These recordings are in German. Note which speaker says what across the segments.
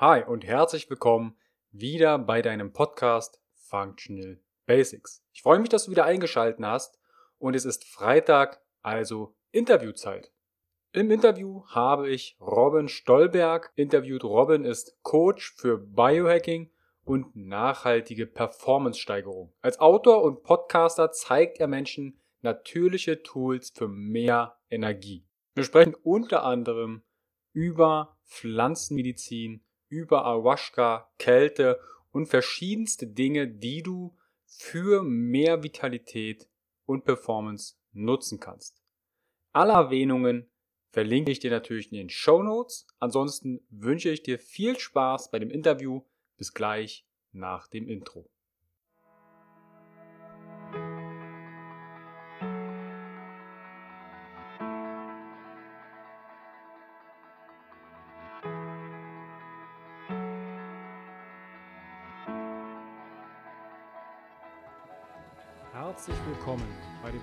Speaker 1: Hi und herzlich willkommen wieder bei deinem Podcast Functional Basics. Ich freue mich, dass du wieder eingeschaltet hast und es ist Freitag, also Interviewzeit. Im Interview habe ich Robin Stolberg interviewt. Robin ist Coach für Biohacking und nachhaltige Performance-Steigerung. Als Autor und Podcaster zeigt er Menschen natürliche Tools für mehr Energie. Wir sprechen unter anderem über Pflanzenmedizin, über Ayahuasca, Kälte und verschiedenste Dinge, die du für mehr Vitalität und Performance nutzen kannst. Alle Erwähnungen verlinke ich dir natürlich in den Show Notes. Ansonsten wünsche ich dir viel Spaß bei dem Interview. Bis gleich nach dem Intro.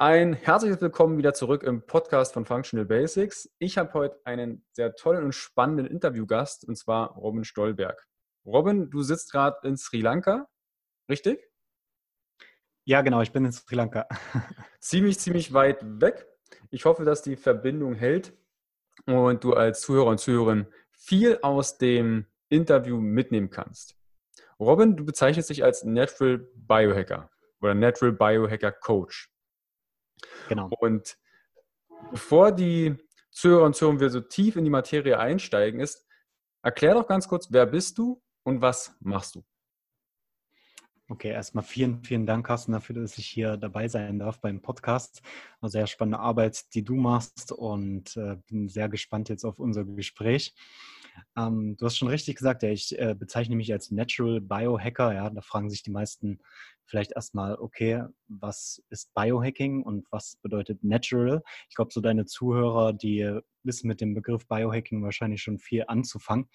Speaker 1: Ein herzliches Willkommen wieder zurück im Podcast von Functional Basics. Ich habe heute einen sehr tollen und spannenden Interviewgast und zwar Robin Stolberg. Robin, du sitzt gerade in Sri Lanka, richtig?
Speaker 2: Ja, genau, ich bin in Sri Lanka.
Speaker 1: ziemlich, ziemlich weit weg. Ich hoffe, dass die Verbindung hält und du als Zuhörer und Zuhörerin viel aus dem Interview mitnehmen kannst. Robin, du bezeichnest dich als Natural Biohacker oder Natural Biohacker Coach. Genau. Und bevor die Zuhörer und Zuhörer wir so tief in die Materie einsteigen, ist, erklär doch ganz kurz, wer bist du und was machst du?
Speaker 2: Okay, erstmal vielen, vielen Dank, Carsten, dafür, dass ich hier dabei sein darf beim Podcast. Eine sehr spannende Arbeit, die du machst und äh, bin sehr gespannt jetzt auf unser Gespräch. Ähm, du hast schon richtig gesagt, ja, ich äh, bezeichne mich als Natural Biohacker. Ja, da fragen sich die meisten vielleicht erstmal, okay, was ist Biohacking und was bedeutet Natural? Ich glaube, so deine Zuhörer, die wissen mit dem Begriff Biohacking wahrscheinlich schon viel anzufangen.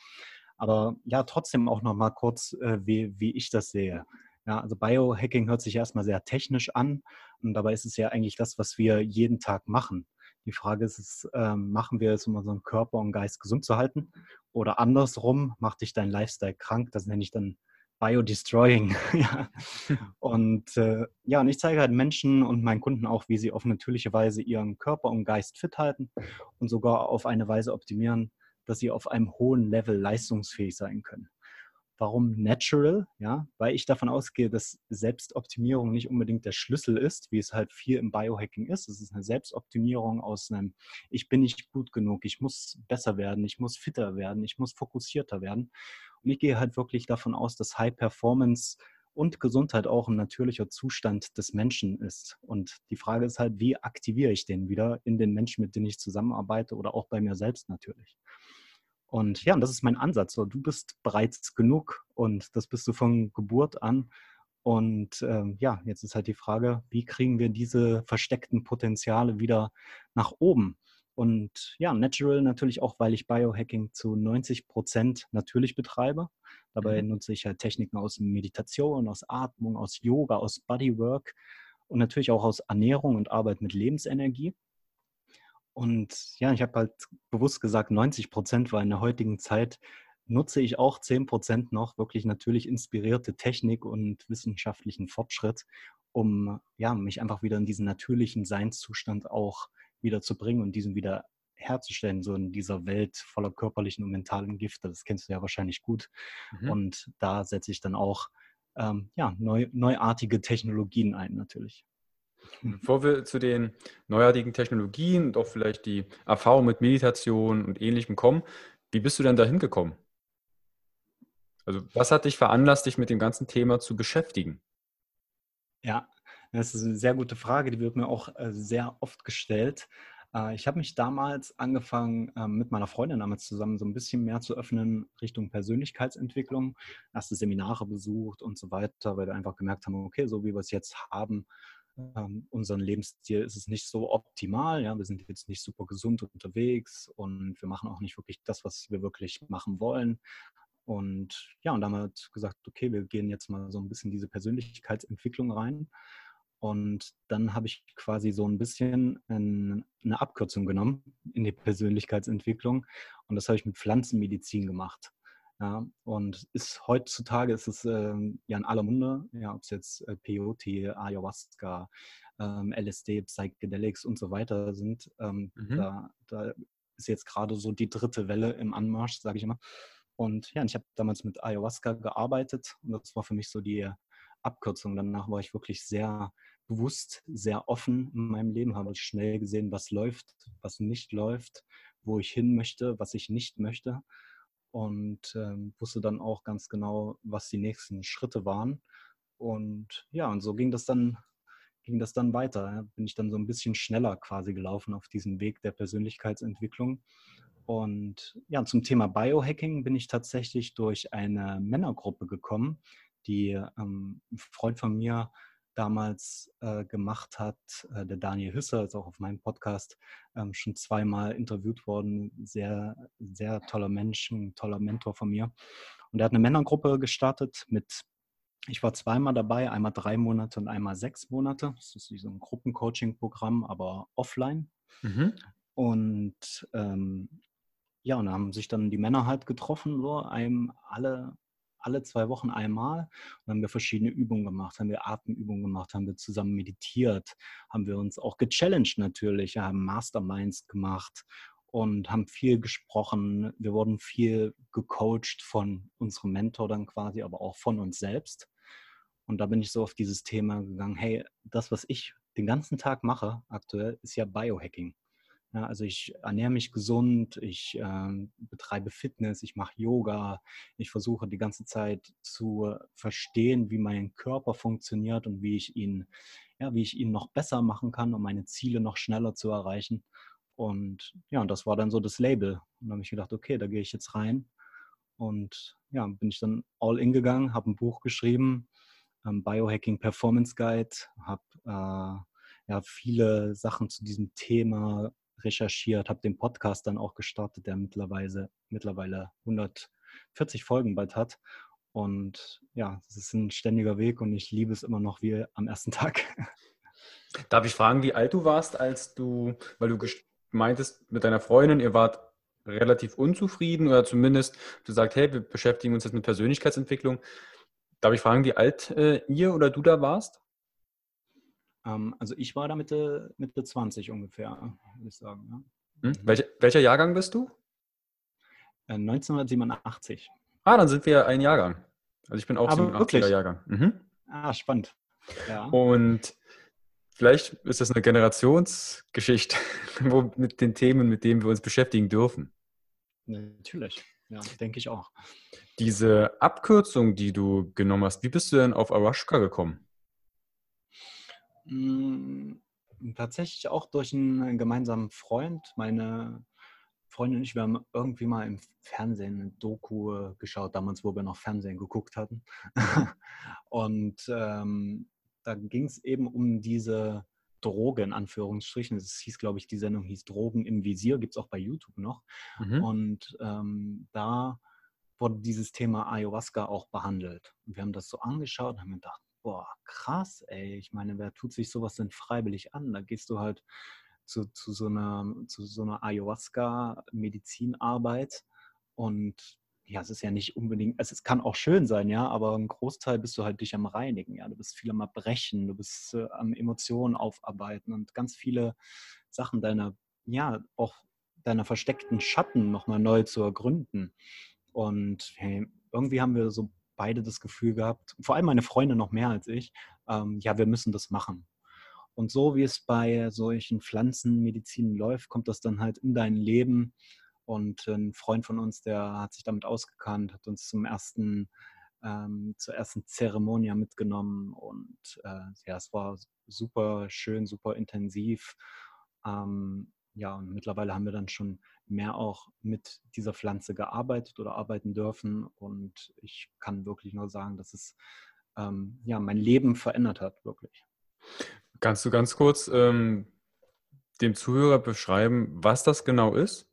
Speaker 2: Aber ja, trotzdem auch noch mal kurz, äh, wie, wie ich das sehe. Ja, also Biohacking hört sich erstmal sehr technisch an und dabei ist es ja eigentlich das, was wir jeden Tag machen. Die Frage ist, ist ähm, machen wir es, um unseren Körper und Geist gesund zu halten? Oder andersrum, macht dich dein Lifestyle krank? Das nenne ich dann Biodestroying. ja. Und äh, ja, und ich zeige halt Menschen und meinen Kunden auch, wie sie auf natürliche Weise ihren Körper und Geist fit halten und sogar auf eine Weise optimieren, dass sie auf einem hohen Level leistungsfähig sein können. Warum natural? Ja, weil ich davon ausgehe, dass Selbstoptimierung nicht unbedingt der Schlüssel ist, wie es halt viel im Biohacking ist. Es ist eine Selbstoptimierung aus einem, ich bin nicht gut genug, ich muss besser werden, ich muss fitter werden, ich muss fokussierter werden. Und ich gehe halt wirklich davon aus, dass High Performance und Gesundheit auch ein natürlicher Zustand des Menschen ist. Und die Frage ist halt, wie aktiviere ich den wieder in den Menschen, mit denen ich zusammenarbeite oder auch bei mir selbst natürlich. Und ja, und das ist mein Ansatz. So, du bist bereits genug und das bist du von Geburt an. Und ähm, ja, jetzt ist halt die Frage, wie kriegen wir diese versteckten Potenziale wieder nach oben? Und ja, Natural natürlich auch, weil ich Biohacking zu 90 Prozent natürlich betreibe. Dabei mhm. nutze ich halt Techniken aus Meditation, aus Atmung, aus Yoga, aus Bodywork und natürlich auch aus Ernährung und Arbeit mit Lebensenergie. Und ja, ich habe halt bewusst gesagt 90 Prozent, weil in der heutigen Zeit nutze ich auch 10 Prozent noch wirklich natürlich inspirierte Technik und wissenschaftlichen Fortschritt, um ja, mich einfach wieder in diesen natürlichen Seinszustand auch wieder zu bringen und diesen wieder herzustellen, so in dieser Welt voller körperlichen und mentalen Gifte. Das kennst du ja wahrscheinlich gut. Mhm. Und da setze ich dann auch ähm, ja, neu, neuartige Technologien ein, natürlich.
Speaker 1: Bevor wir zu den neuartigen Technologien und auch vielleicht die Erfahrung mit Meditation und Ähnlichem kommen, wie bist du denn da hingekommen? Also, was hat dich veranlasst, dich mit dem ganzen Thema zu beschäftigen?
Speaker 2: Ja, Das ist eine sehr gute Frage, die wird mir auch äh, sehr oft gestellt. Äh, ich habe mich damals angefangen, ähm, mit meiner Freundin damals zusammen so ein bisschen mehr zu öffnen Richtung Persönlichkeitsentwicklung, erste Seminare besucht und so weiter, weil wir einfach gemerkt haben, okay, so wie wir es jetzt haben, ähm, unseren Lebensstil ist es nicht so optimal. Ja, wir sind jetzt nicht super gesund unterwegs und wir machen auch nicht wirklich das, was wir wirklich machen wollen. Und ja, und halt gesagt, okay, wir gehen jetzt mal so ein bisschen diese Persönlichkeitsentwicklung rein. Und dann habe ich quasi so ein bisschen eine Abkürzung genommen in die Persönlichkeitsentwicklung. Und das habe ich mit Pflanzenmedizin gemacht. Ja, und ist heutzutage ist es äh, ja in aller Munde, ja, ob es jetzt äh, Peyote, Ayahuasca, ähm, LSD, Psychedelics und so weiter sind. Ähm, mhm. da, da, ist jetzt gerade so die dritte Welle im Anmarsch, sage ich immer. Und ja, ich habe damals mit Ayahuasca gearbeitet und das war für mich so die Abkürzung. Danach war ich wirklich sehr bewusst, sehr offen in meinem Leben, habe schnell gesehen, was läuft, was nicht läuft, wo ich hin möchte, was ich nicht möchte und ähm, wusste dann auch ganz genau, was die nächsten Schritte waren. Und ja, und so ging das dann, ging das dann weiter. Bin ich dann so ein bisschen schneller quasi gelaufen auf diesem Weg der Persönlichkeitsentwicklung. Und ja, zum Thema Biohacking bin ich tatsächlich durch eine Männergruppe gekommen, die ähm, ein Freund von mir damals äh, gemacht hat. Äh, der Daniel Hüsser ist auch auf meinem Podcast ähm, schon zweimal interviewt worden. Sehr, sehr toller Mensch, ein toller Mentor von mir. Und er hat eine Männergruppe gestartet mit, ich war zweimal dabei, einmal drei Monate und einmal sechs Monate. Das ist wie so ein Gruppencoaching-Programm, aber offline. Mhm. Und ähm, ja, und da haben sich dann die Männer halt getroffen, so einem alle alle zwei Wochen einmal und haben wir verschiedene Übungen gemacht, haben wir Atemübungen gemacht, haben wir zusammen meditiert, haben wir uns auch gechallenged natürlich, haben Masterminds gemacht und haben viel gesprochen. Wir wurden viel gecoacht von unserem Mentor dann quasi, aber auch von uns selbst. Und da bin ich so auf dieses Thema gegangen, hey, das, was ich den ganzen Tag mache aktuell, ist ja Biohacking. Ja, also ich ernähre mich gesund, ich äh, betreibe Fitness, ich mache Yoga, ich versuche die ganze Zeit zu verstehen, wie mein Körper funktioniert und wie ich ihn, ja, wie ich ihn noch besser machen kann, um meine Ziele noch schneller zu erreichen. Und ja, und das war dann so das Label. Und da habe ich gedacht, okay, da gehe ich jetzt rein. Und ja, bin ich dann all in gegangen, habe ein Buch geschrieben, ähm, Biohacking Performance Guide, habe äh, ja, viele Sachen zu diesem Thema recherchiert, habe den Podcast dann auch gestartet, der mittlerweile, mittlerweile 140 Folgen bald hat. Und ja, es ist ein ständiger Weg und ich liebe es immer noch wie am ersten Tag.
Speaker 1: Darf ich fragen, wie alt du warst, als du, weil du meintest mit deiner Freundin, ihr wart relativ unzufrieden oder zumindest du sagst, hey, wir beschäftigen uns jetzt mit Persönlichkeitsentwicklung. Darf ich fragen, wie alt äh, ihr oder du da warst?
Speaker 2: Ähm, also ich war da Mitte, Mitte 20 ungefähr, würde ich sagen.
Speaker 1: Ja. Hm? Welche, welcher Jahrgang bist du?
Speaker 2: 1987. Äh,
Speaker 1: ah, dann sind wir ein Jahrgang. Also ich bin auch
Speaker 2: Aber 87er
Speaker 1: Jahrgang. Mhm.
Speaker 2: Ah, spannend.
Speaker 1: Ja. Und vielleicht ist das eine Generationsgeschichte wo, mit den Themen, mit denen wir uns beschäftigen dürfen.
Speaker 2: Natürlich, ja, denke ich auch.
Speaker 1: Diese Abkürzung, die du genommen hast, wie bist du denn auf Arashka gekommen?
Speaker 2: Hm, tatsächlich auch durch einen gemeinsamen Freund. Meine Freundin und ich, wir haben irgendwie mal im Fernsehen eine Doku äh, geschaut, damals, wo wir noch Fernsehen geguckt hatten. und ähm, da ging es eben um diese Droge in Anführungsstrichen. Es hieß, glaube ich, die Sendung hieß Drogen im Visier, gibt es auch bei YouTube noch. Mhm. Und ähm, da wurde dieses Thema Ayahuasca auch behandelt. Und wir haben das so angeschaut und haben gedacht, boah, krass, ey. Ich meine, wer tut sich sowas denn freiwillig an? Da gehst du halt zu, zu so einer, zu so einer Ayahuasca-Medizinarbeit und ja, es ist ja nicht unbedingt, also es kann auch schön sein, ja, aber ein Großteil bist du halt dich am Reinigen, ja. Du bist viel am Erbrechen, du bist äh, am Emotionen aufarbeiten und ganz viele Sachen deiner, ja, auch deiner versteckten Schatten nochmal neu zu ergründen. Und hey, irgendwie haben wir so beide das Gefühl gehabt, vor allem meine Freunde noch mehr als ich, ähm, ja, wir müssen das machen. Und so wie es bei solchen Pflanzenmedizinen läuft, kommt das dann halt in dein Leben. Und ein Freund von uns, der hat sich damit ausgekannt, hat uns zum ersten ähm, zur ersten Zeremonie mitgenommen und äh, ja, es war super schön, super intensiv. Ähm, ja, und mittlerweile haben wir dann schon mehr auch mit dieser Pflanze gearbeitet oder arbeiten dürfen. Und ich kann wirklich nur sagen, dass es ähm, ja, mein Leben verändert hat, wirklich.
Speaker 1: Kannst du ganz kurz ähm, dem Zuhörer beschreiben, was das genau ist?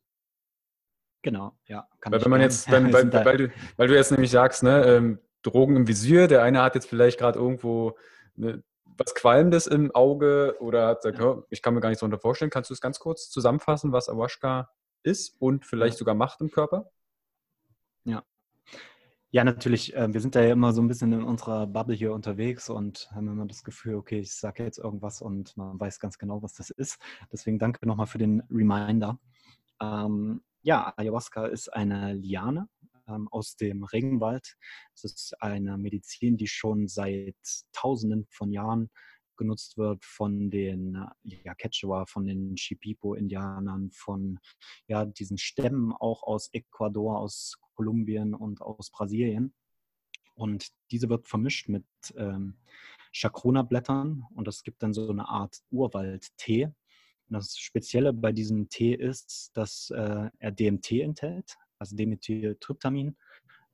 Speaker 2: Genau, ja.
Speaker 1: weil, wenn man jetzt, wenn, weil, weil, du, weil du jetzt nämlich sagst, ne, ähm, Drogen im Visier, der eine hat jetzt vielleicht gerade irgendwo eine, was Qualmendes im Auge oder hat gesagt, ja. ich kann mir gar nichts darunter vorstellen. Kannst du es ganz kurz zusammenfassen, was Ayahuasca ist und vielleicht sogar macht im Körper?
Speaker 2: Ja. Ja, natürlich. Äh, wir sind da ja immer so ein bisschen in unserer Bubble hier unterwegs und haben immer das Gefühl, okay, ich sage jetzt irgendwas und man weiß ganz genau, was das ist. Deswegen danke nochmal für den Reminder. Ähm, ja, Ayahuasca ist eine Liane ähm, aus dem Regenwald. Es ist eine Medizin, die schon seit Tausenden von Jahren genutzt wird von den ja, Quechua, von den Shipipo-Indianern, von ja, diesen Stämmen auch aus Ecuador, aus Kolumbien und aus Brasilien. Und diese wird vermischt mit ähm, Chacrona-Blättern und es gibt dann so eine Art Urwald-Tee. Das Spezielle bei diesem Tee ist, dass äh, er DMT enthält, also Dimethyltryptamin.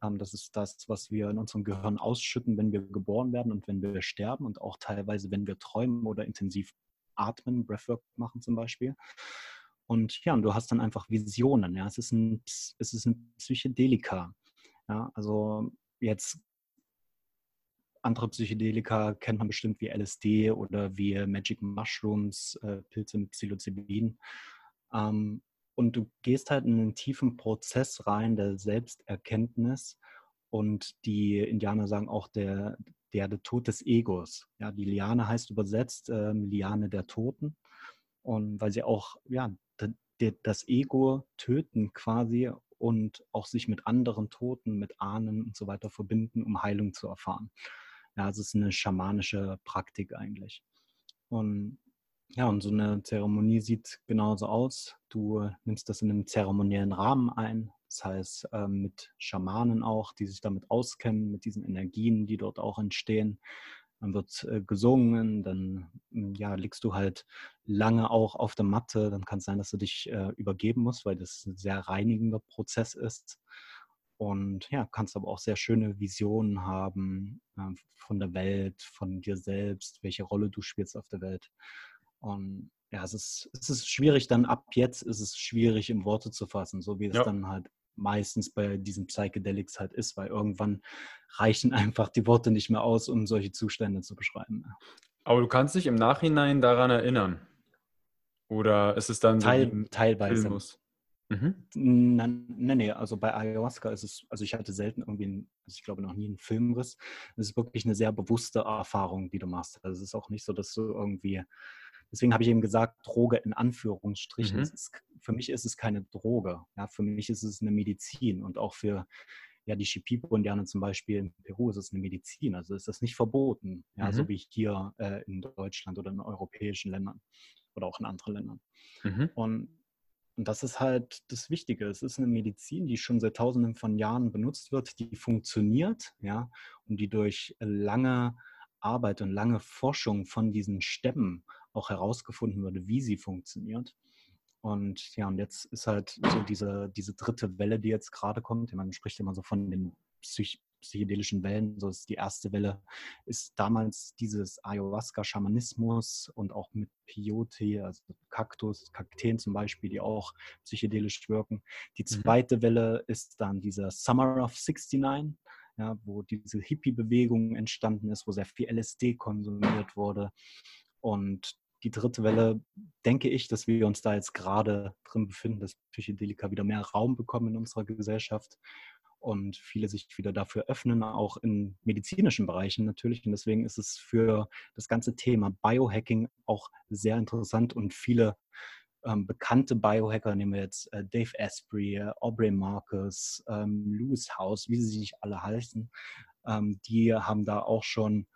Speaker 2: Ähm, das ist das, was wir in unserem Gehirn ausschütten, wenn wir geboren werden und wenn wir sterben und auch teilweise, wenn wir träumen oder intensiv atmen, Breathwork machen zum Beispiel. Und ja, und du hast dann einfach Visionen. Ja, es ist ein, es ist ein Psychedelika. Ja, also jetzt andere Psychedelika kennt man bestimmt wie LSD oder wie Magic Mushrooms, äh, Pilze mit Psilocybin. Ähm, und du gehst halt in einen tiefen Prozess rein der Selbsterkenntnis. Und die Indianer sagen auch der, der, der Tod des Egos. Ja, die Liane heißt übersetzt ähm, Liane der Toten. Und weil sie auch ja, das Ego töten quasi und auch sich mit anderen Toten, mit Ahnen und so weiter verbinden, um Heilung zu erfahren. Ja, es ist eine schamanische Praktik eigentlich. Und ja, und so eine Zeremonie sieht genauso aus. Du nimmst das in einem zeremoniellen Rahmen ein, das heißt ähm, mit Schamanen auch, die sich damit auskennen, mit diesen Energien, die dort auch entstehen. Dann wird äh, gesungen, dann hm, ja, liegst du halt lange auch auf der Matte. Dann kann es sein, dass du dich äh, übergeben musst, weil das ein sehr reinigender Prozess ist. Und ja, kannst aber auch sehr schöne Visionen haben äh, von der Welt, von dir selbst, welche Rolle du spielst auf der Welt. Und ja, es ist, es ist schwierig, dann ab jetzt ist es schwierig in Worte zu fassen, so wie es ja. dann halt meistens bei diesen Psychedelics halt ist, weil irgendwann reichen einfach die Worte nicht mehr aus, um solche Zustände zu beschreiben.
Speaker 1: Aber du kannst dich im Nachhinein daran erinnern. Oder ist es dann
Speaker 2: Teil, so teilweise? Filmus? Mhm. Nein, nee, also bei Ayahuasca ist es, also ich hatte selten irgendwie, einen, also ich glaube noch nie einen Filmriss. Es ist wirklich eine sehr bewusste Erfahrung, die du machst. Also es ist auch nicht so, dass du irgendwie Deswegen habe ich eben gesagt, Droge in Anführungsstrichen. Mhm. Ist, für mich ist es keine Droge. Ja, für mich ist es eine Medizin und auch für ja, die Shipibo-Indianer zum Beispiel in Peru ist es eine Medizin. Also ist das nicht verboten, ja, mhm. so wie hier äh, in Deutschland oder in europäischen Ländern oder auch in anderen Ländern. Mhm. Und, und das ist halt das Wichtige. Es ist eine Medizin, die schon seit Tausenden von Jahren benutzt wird, die funktioniert, ja, und die durch lange Arbeit und lange Forschung von diesen Stämmen auch herausgefunden wurde, wie sie funktioniert. Und ja, und jetzt ist halt so diese, diese dritte Welle, die jetzt gerade kommt. Man spricht immer so von den Psych psychedelischen Wellen. So ist die erste Welle ist damals dieses Ayahuasca-Schamanismus und auch mit Peyote, also Kaktus, Kakteen zum Beispiel, die auch psychedelisch wirken. Die mhm. zweite mhm. Welle ist dann dieser Summer of 69, ja, wo diese Hippie-Bewegung entstanden ist, wo sehr viel LSD konsumiert wurde. Und die dritte Welle, denke ich, dass wir uns da jetzt gerade drin befinden, dass Psychedelika wieder mehr Raum bekommen in unserer Gesellschaft und viele sich wieder dafür öffnen, auch in medizinischen Bereichen natürlich. Und deswegen ist es für das ganze Thema Biohacking auch sehr interessant und viele ähm, bekannte Biohacker, nehmen wir jetzt äh, Dave Asprey, äh, Aubrey Marcus, ähm, Lewis House, wie sie sich alle heißen, ähm, die haben da auch schon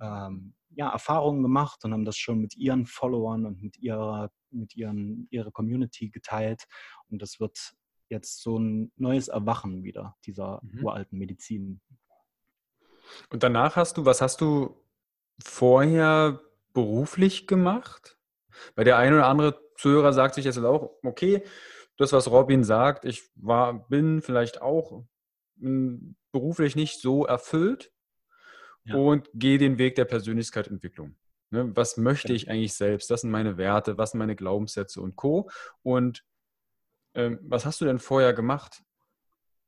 Speaker 2: ähm, ja, Erfahrungen gemacht und haben das schon mit ihren Followern und mit ihrer, mit ihren, ihrer Community geteilt. Und das wird jetzt so ein neues Erwachen wieder dieser mhm. uralten Medizin.
Speaker 1: Und danach hast du, was hast du vorher beruflich gemacht? Weil der eine oder andere Zuhörer sagt sich jetzt auch, okay, das, was Robin sagt, ich war, bin vielleicht auch hm, beruflich nicht so erfüllt ja. und gehe den Weg der Persönlichkeitsentwicklung. Ne, was möchte ich eigentlich selbst? Das sind meine Werte, was sind meine Glaubenssätze und Co. Und ähm, was hast du denn vorher gemacht?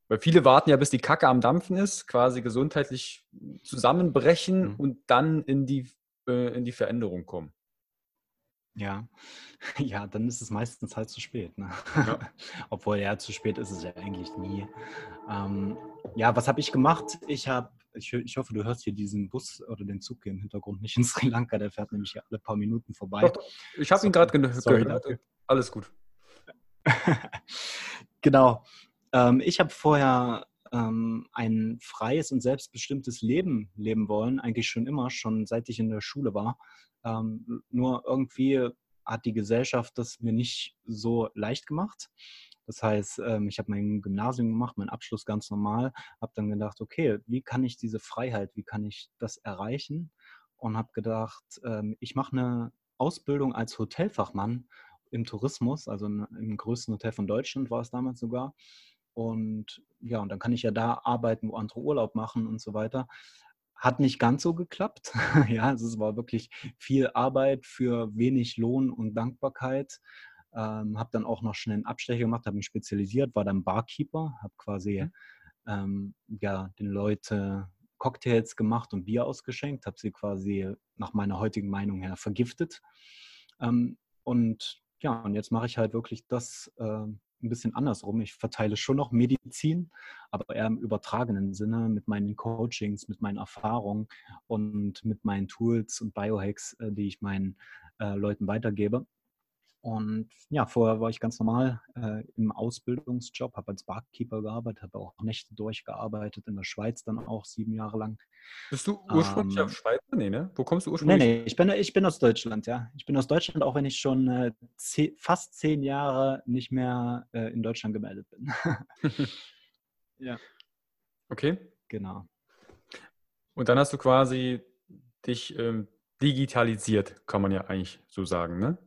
Speaker 1: Weil viele warten ja, bis die Kacke am Dampfen ist, quasi gesundheitlich zusammenbrechen mhm. und dann in die, äh, in die Veränderung kommen.
Speaker 2: Ja, ja, dann ist es meistens halt zu spät. Ne? Ja. Obwohl ja, zu spät ist es ja eigentlich nie. Ähm, ja, was habe ich gemacht? Ich habe ich, ich, hoffe, du hörst hier diesen Bus oder den Zug hier im Hintergrund nicht in Sri Lanka. Der fährt nämlich hier alle paar Minuten vorbei. Doch,
Speaker 1: ich habe ihn gerade ge gehört. Dafür. Alles gut.
Speaker 2: genau. Ähm, ich habe vorher ähm, ein freies und selbstbestimmtes Leben leben wollen, eigentlich schon immer, schon seit ich in der Schule war. Ähm, nur irgendwie hat die Gesellschaft das mir nicht so leicht gemacht. Das heißt, ähm, ich habe mein Gymnasium gemacht, meinen Abschluss ganz normal, habe dann gedacht, okay, wie kann ich diese Freiheit, wie kann ich das erreichen? Und habe gedacht, ähm, ich mache eine Ausbildung als Hotelfachmann im Tourismus, also im größten Hotel von Deutschland war es damals sogar. Und ja, und dann kann ich ja da arbeiten, wo andere Urlaub machen und so weiter. Hat nicht ganz so geklappt. ja, also es war wirklich viel Arbeit für wenig Lohn und Dankbarkeit. Ähm, habe dann auch noch schnell einen Abstecher gemacht, habe mich spezialisiert, war dann Barkeeper, habe quasi mhm. ähm, ja, den Leuten Cocktails gemacht und Bier ausgeschenkt, habe sie quasi nach meiner heutigen Meinung her vergiftet. Ähm, und ja, und jetzt mache ich halt wirklich das äh, ein bisschen andersrum. Ich verteile schon noch Medizin, aber eher im übertragenen Sinne mit meinen Coachings, mit meinen Erfahrungen und mit meinen Tools und Biohacks, äh, die ich meinen äh, Leuten weitergebe. Und ja, vorher war ich ganz normal äh, im Ausbildungsjob, habe als Barkeeper gearbeitet, habe auch Nächte durchgearbeitet, in der Schweiz dann auch sieben Jahre lang.
Speaker 1: Bist du ursprünglich ähm, auf Schweizer? Nee, ne? Wo kommst du ursprünglich?
Speaker 2: Nee, nee, ich bin, ich bin aus Deutschland, ja. Ich bin aus Deutschland, auch wenn ich schon äh, zehn, fast zehn Jahre nicht mehr äh, in Deutschland gemeldet bin.
Speaker 1: ja. Okay.
Speaker 2: Genau.
Speaker 1: Und dann hast du quasi dich ähm, digitalisiert, kann man ja eigentlich so sagen, ne?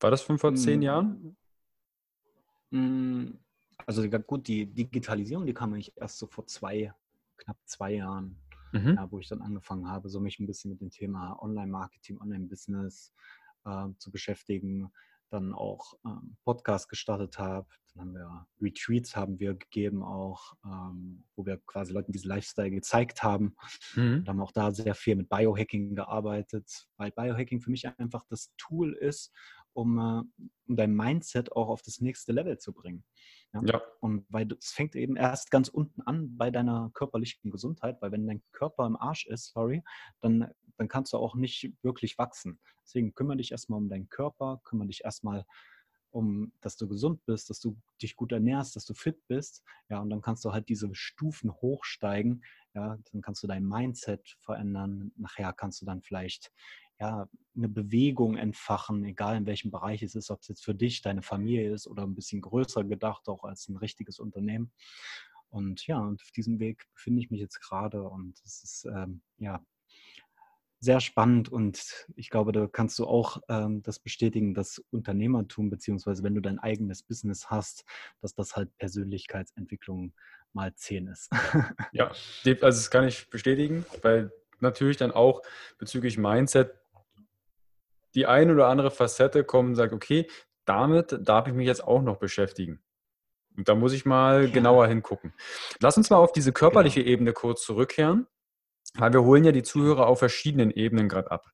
Speaker 1: War das von vor zehn hm. Jahren?
Speaker 2: Hm, also gut, die Digitalisierung, die kam eigentlich erst so vor zwei, knapp zwei Jahren, mhm. ja, wo ich dann angefangen habe, so mich ein bisschen mit dem Thema Online-Marketing, Online-Business äh, zu beschäftigen, dann auch ähm, Podcast gestartet habe. Dann haben wir Retreats haben wir gegeben auch, ähm, wo wir quasi Leuten diesen Lifestyle gezeigt haben. Mhm. Und haben auch da sehr viel mit Biohacking gearbeitet, weil Biohacking für mich einfach das Tool ist, um, äh, um dein Mindset auch auf das nächste Level zu bringen. Ja? ja. Und weil es fängt eben erst ganz unten an bei deiner körperlichen Gesundheit, weil wenn dein Körper im Arsch ist, sorry, dann, dann kannst du auch nicht wirklich wachsen. Deswegen kümmere dich erstmal um deinen Körper, kümmere dich erstmal um, dass du gesund bist, dass du dich gut ernährst, dass du fit bist. Ja, und dann kannst du halt diese Stufen hochsteigen. Ja, dann kannst du dein Mindset verändern. Nachher kannst du dann vielleicht ja, eine Bewegung entfachen, egal in welchem Bereich es ist, ob es jetzt für dich, deine Familie ist oder ein bisschen größer gedacht, auch als ein richtiges Unternehmen. Und ja, und auf diesem Weg befinde ich mich jetzt gerade und es ist ähm, ja sehr spannend und ich glaube, da kannst du auch ähm, das bestätigen, dass Unternehmertum, beziehungsweise wenn du dein eigenes Business hast, dass das halt Persönlichkeitsentwicklung mal zehn ist.
Speaker 1: ja, also das kann ich bestätigen, weil natürlich dann auch bezüglich Mindset die eine oder andere Facette kommt und sagt, okay, damit darf ich mich jetzt auch noch beschäftigen. Und da muss ich mal ja. genauer hingucken. Lass uns mal auf diese körperliche genau. Ebene kurz zurückkehren, weil wir holen ja die Zuhörer auf verschiedenen Ebenen gerade ab.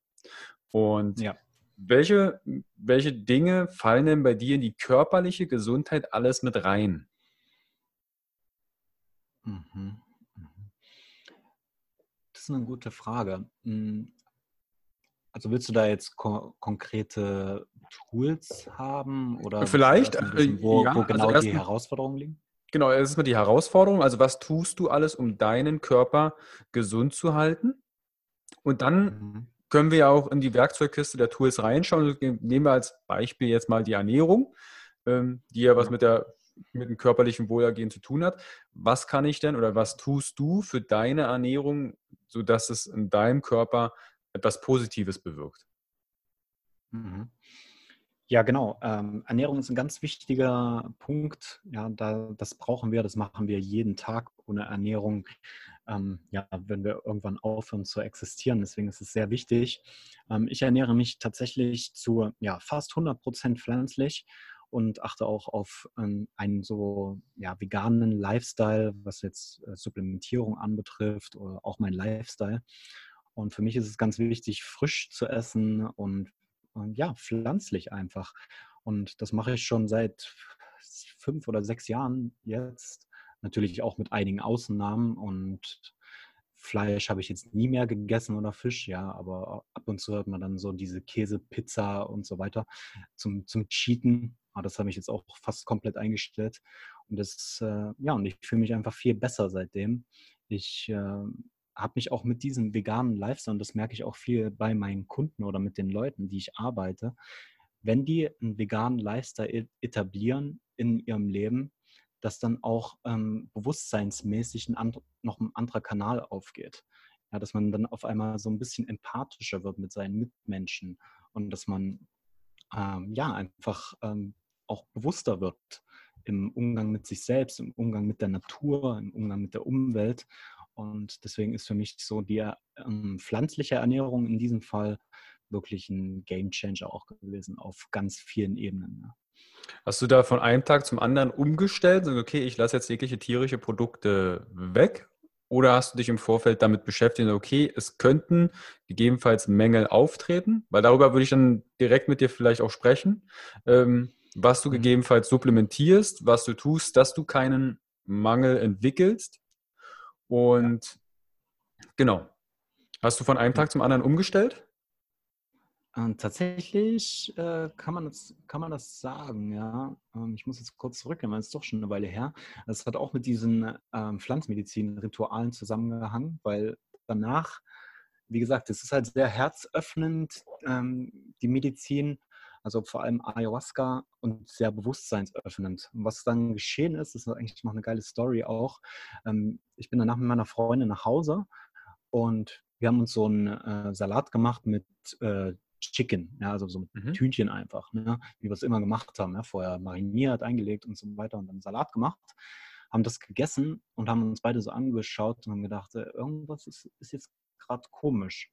Speaker 1: Und ja. welche, welche Dinge fallen denn bei dir in die körperliche Gesundheit alles mit rein?
Speaker 2: Mhm. mhm. Das ist eine gute Frage. Also willst du da jetzt ko konkrete Tools haben oder
Speaker 1: vielleicht,
Speaker 2: wissen, wo, ja, wo, also genau also die Herausforderungen liegen?
Speaker 1: Genau, es ist mal die Herausforderung. Also was tust du alles, um deinen Körper gesund zu halten? Und dann mhm. können wir ja auch in die Werkzeugkiste der Tools reinschauen. Nehmen wir als Beispiel jetzt mal die Ernährung, ähm, die ja was mit der mit dem körperlichen Wohlergehen zu tun hat. Was kann ich denn oder was tust du für deine Ernährung, sodass es in deinem Körper etwas Positives bewirkt?
Speaker 2: Mhm. Ja, genau. Ähm, Ernährung ist ein ganz wichtiger Punkt. Ja, da, das brauchen wir, das machen wir jeden Tag. Ohne Ernährung, ähm, ja, wenn wir irgendwann aufhören zu existieren. Deswegen ist es sehr wichtig. Ähm, ich ernähre mich tatsächlich zu ja, fast 100 Prozent pflanzlich und achte auch auf ähm, einen so ja, veganen Lifestyle, was jetzt äh, Supplementierung anbetrifft oder auch mein Lifestyle. Und für mich ist es ganz wichtig, frisch zu essen und ja, pflanzlich einfach. Und das mache ich schon seit fünf oder sechs Jahren jetzt. Natürlich auch mit einigen Ausnahmen und Fleisch habe ich jetzt nie mehr gegessen oder Fisch, ja, aber ab und zu hört man dann so diese Käsepizza und so weiter zum, zum Cheaten. Aber das habe ich jetzt auch fast komplett eingestellt. Und das, äh, ja, und ich fühle mich einfach viel besser seitdem. Ich äh, habe mich auch mit diesem veganen Lifestyle, und das merke ich auch viel bei meinen Kunden oder mit den Leuten, die ich arbeite, wenn die einen veganen Lifestyle etablieren in ihrem Leben, dass dann auch ähm, bewusstseinsmäßig ein and, noch ein anderer Kanal aufgeht. Ja, dass man dann auf einmal so ein bisschen empathischer wird mit seinen Mitmenschen und dass man ähm, ja einfach ähm, auch bewusster wird im Umgang mit sich selbst, im Umgang mit der Natur, im Umgang mit der Umwelt und deswegen ist für mich so die ähm, pflanzliche Ernährung in diesem Fall wirklich ein Game Changer auch gewesen auf ganz vielen Ebenen. Ja.
Speaker 1: Hast du da von einem Tag zum anderen umgestellt? Also, okay, ich lasse jetzt jegliche tierische Produkte weg? Oder hast du dich im Vorfeld damit beschäftigt, okay, es könnten gegebenenfalls Mängel auftreten? Weil darüber würde ich dann direkt mit dir vielleicht auch sprechen, ähm, was du mhm. gegebenenfalls supplementierst, was du tust, dass du keinen Mangel entwickelst und genau. Hast du von einem Tag zum anderen umgestellt?
Speaker 2: Ähm, tatsächlich äh, kann, man das, kann man das sagen, ja. Ähm, ich muss jetzt kurz zurückgehen, weil es ist doch schon eine Weile her. Es hat auch mit diesen ähm, Pflanzenmedizin-Ritualen zusammengehangen, weil danach, wie gesagt, es ist halt sehr herzöffnend, ähm, die Medizin also vor allem Ayahuasca und sehr bewusstseinsöffnend. Und was dann geschehen ist, ist eigentlich noch eine geile Story auch. Ähm, ich bin danach mit meiner Freundin nach Hause und wir haben uns so einen äh, Salat gemacht mit äh, Chicken, ja, also so mit mhm. Tütchen einfach, ne, wie wir es immer gemacht haben. Ja, vorher mariniert, eingelegt und so weiter und dann Salat gemacht, haben das gegessen und haben uns beide so angeschaut und haben gedacht, äh, irgendwas ist, ist jetzt gerade komisch.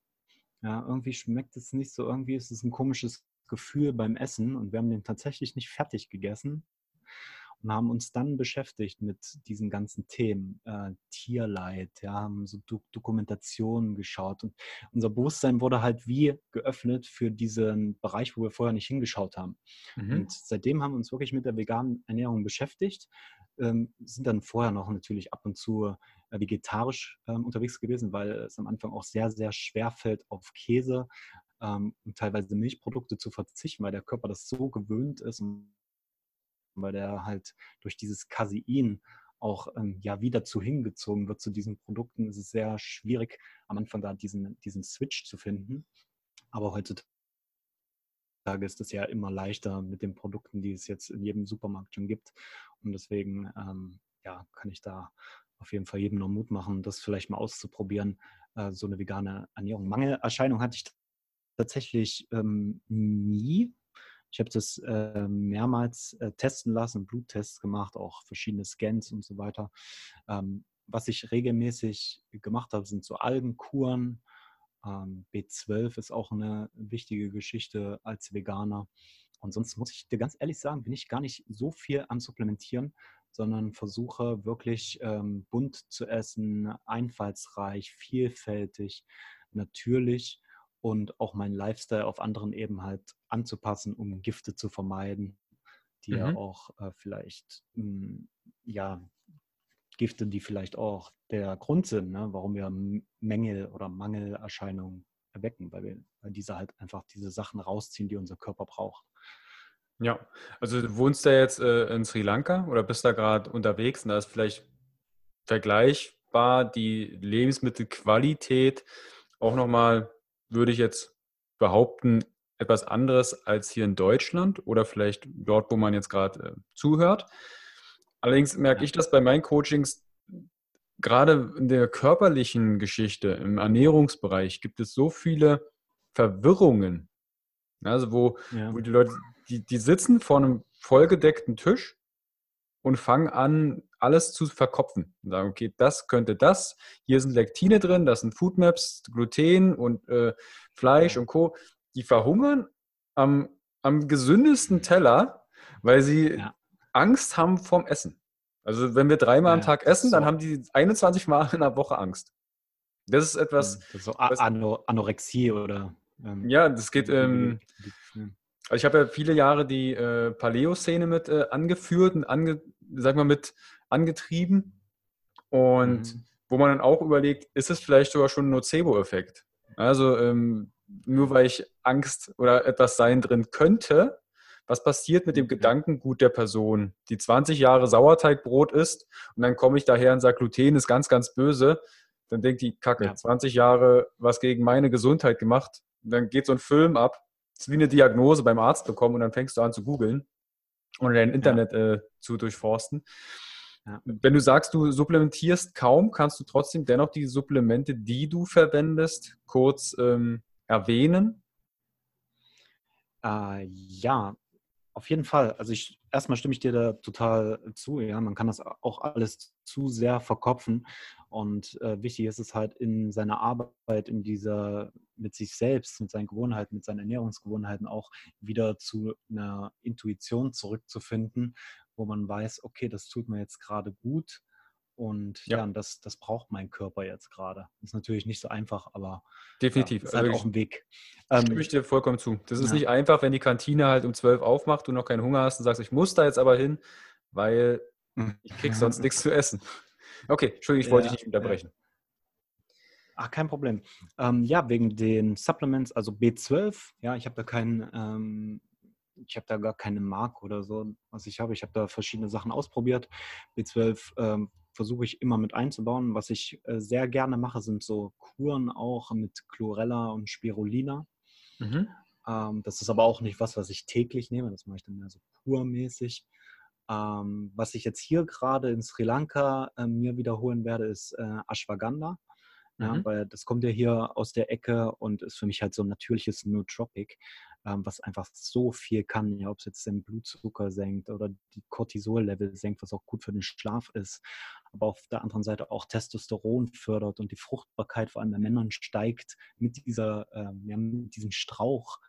Speaker 2: Ja, irgendwie schmeckt es nicht so, irgendwie ist es ein komisches Gefühl beim Essen und wir haben den tatsächlich nicht fertig gegessen und haben uns dann beschäftigt mit diesen ganzen Themen, äh, Tierleid, ja, haben so Do Dokumentationen geschaut und unser Bewusstsein wurde halt wie geöffnet für diesen Bereich, wo wir vorher nicht hingeschaut haben. Mhm. Und seitdem haben wir uns wirklich mit der veganen Ernährung beschäftigt, ähm, sind dann vorher noch natürlich ab und zu äh, vegetarisch ähm, unterwegs gewesen, weil es am Anfang auch sehr, sehr schwer fällt, auf Käse ähm, teilweise Milchprodukte zu verzichten, weil der Körper das so gewöhnt ist weil der halt durch dieses Casein auch ähm, ja wieder zu hingezogen wird zu diesen Produkten, ist es sehr schwierig, am Anfang da diesen, diesen Switch zu finden. Aber heutzutage ist es ja immer leichter mit den Produkten, die es jetzt in jedem Supermarkt schon gibt. Und deswegen ähm, ja, kann ich da auf jeden Fall jedem noch Mut machen, das vielleicht mal auszuprobieren, äh, so eine vegane Ernährung. Mangelerscheinung hatte ich tatsächlich ähm, nie. Ich habe das äh, mehrmals äh, testen lassen, Bluttests gemacht, auch verschiedene Scans und so weiter. Ähm, was ich regelmäßig gemacht habe, sind so Algenkuren. Ähm, B12 ist auch eine wichtige Geschichte als Veganer. Und sonst muss ich dir ganz ehrlich sagen, bin ich gar nicht so viel am Supplementieren, sondern versuche wirklich ähm, bunt zu essen, einfallsreich, vielfältig, natürlich und auch meinen Lifestyle auf anderen Ebenen halt anzupassen, um Gifte zu vermeiden, die mhm. ja auch äh, vielleicht, mh, hm, ja, Gifte, die vielleicht auch der Grund sind, ne, warum wir Mängel oder Mangelerscheinungen erwecken, weil wir weil diese halt einfach diese Sachen rausziehen, die unser Körper braucht.
Speaker 1: Ja, also du wohnst ja jetzt äh, in Sri Lanka oder bist da gerade unterwegs und da ist vielleicht vergleichbar die Lebensmittelqualität auch nochmal würde ich jetzt behaupten, etwas anderes als hier in Deutschland oder vielleicht dort, wo man jetzt gerade äh, zuhört. Allerdings merke ja. ich das bei meinen Coachings, gerade in der körperlichen Geschichte, im Ernährungsbereich, gibt es so viele Verwirrungen. Also wo, ja. wo die Leute, die, die sitzen vor einem vollgedeckten Tisch und fangen an, alles zu verkopfen. Und sagen, okay, das könnte das, hier sind Lektine drin, das sind Foodmaps, Gluten und äh, Fleisch und Co. Die verhungern am, am gesündesten Teller, weil sie ja. Angst haben vorm Essen. Also wenn wir dreimal ja, am Tag essen, so. dann haben die 21 Mal in der Woche Angst. Das ist etwas.
Speaker 2: Das ist so Anorexie oder.
Speaker 1: Ähm, ja, das geht. Ähm, also ich habe ja viele Jahre die äh, Paleo-Szene mit äh, angeführt und ange, sag mal mit angetrieben. Und mhm. wo man dann auch überlegt, ist es vielleicht sogar schon ein Nocebo-Effekt? Also ähm, nur weil ich Angst oder etwas sein drin könnte, was passiert mit dem Gedankengut der Person, die 20 Jahre Sauerteigbrot isst und dann komme ich daher und sage, Gluten ist ganz, ganz böse. Dann denkt die, Kacke, ja. 20 Jahre was gegen meine Gesundheit gemacht. Und dann geht so ein Film ab, ist wie eine Diagnose beim Arzt bekommen und dann fängst du an zu googeln und dein Internet ja. äh, zu durchforsten. Ja. Wenn du sagst, du supplementierst kaum, kannst du trotzdem dennoch die Supplemente, die du verwendest, kurz ähm, erwähnen?
Speaker 2: Äh, ja, auf jeden Fall. Also ich erstmal stimme ich dir da total zu. Ja, man kann das auch alles zu sehr verkopfen. Und äh, wichtig ist es halt in seiner Arbeit, in dieser mit sich selbst, mit seinen Gewohnheiten, mit seinen Ernährungsgewohnheiten auch wieder zu einer Intuition zurückzufinden, wo man weiß, okay, das tut mir jetzt gerade gut und ja, ja das, das braucht mein Körper jetzt gerade. Ist natürlich nicht so einfach, aber
Speaker 1: definitiv.
Speaker 2: Ja, ist halt also auch ein Weg.
Speaker 1: Ähm, stimme ich dir vollkommen zu. Das ist ja. nicht einfach, wenn die Kantine halt um 12 aufmacht, du noch keinen Hunger hast und sagst, ich muss da jetzt aber hin, weil ich krieg sonst nichts zu essen. Okay, Entschuldigung, ich wollte dich nicht unterbrechen.
Speaker 2: Ach, kein Problem. Ähm, ja, wegen den Supplements, also B12, ja, ich habe da keinen, ähm, ich habe da gar keine Mark oder so, was ich habe. Ich habe da verschiedene Sachen ausprobiert. B12 ähm, versuche ich immer mit einzubauen. Was ich äh, sehr gerne mache, sind so Kuren auch mit Chlorella und Spirulina. Mhm. Ähm, das ist aber auch nicht was, was ich täglich nehme. Das mache ich dann mehr so kurmäßig. Ähm, was ich jetzt hier gerade in Sri Lanka äh, mir wiederholen werde, ist äh, Ashwagandha. Ja, mhm. weil das kommt ja hier aus der Ecke und ist für mich halt so ein natürliches Nootropic ähm, was einfach so viel kann, ja, ob es jetzt den Blutzucker senkt oder die Cortisol-Level senkt, was auch gut für den Schlaf ist, aber auf der anderen Seite auch Testosteron fördert und die Fruchtbarkeit vor allem bei Männern steigt mit dieser, ähm, ja, mit diesem Strauch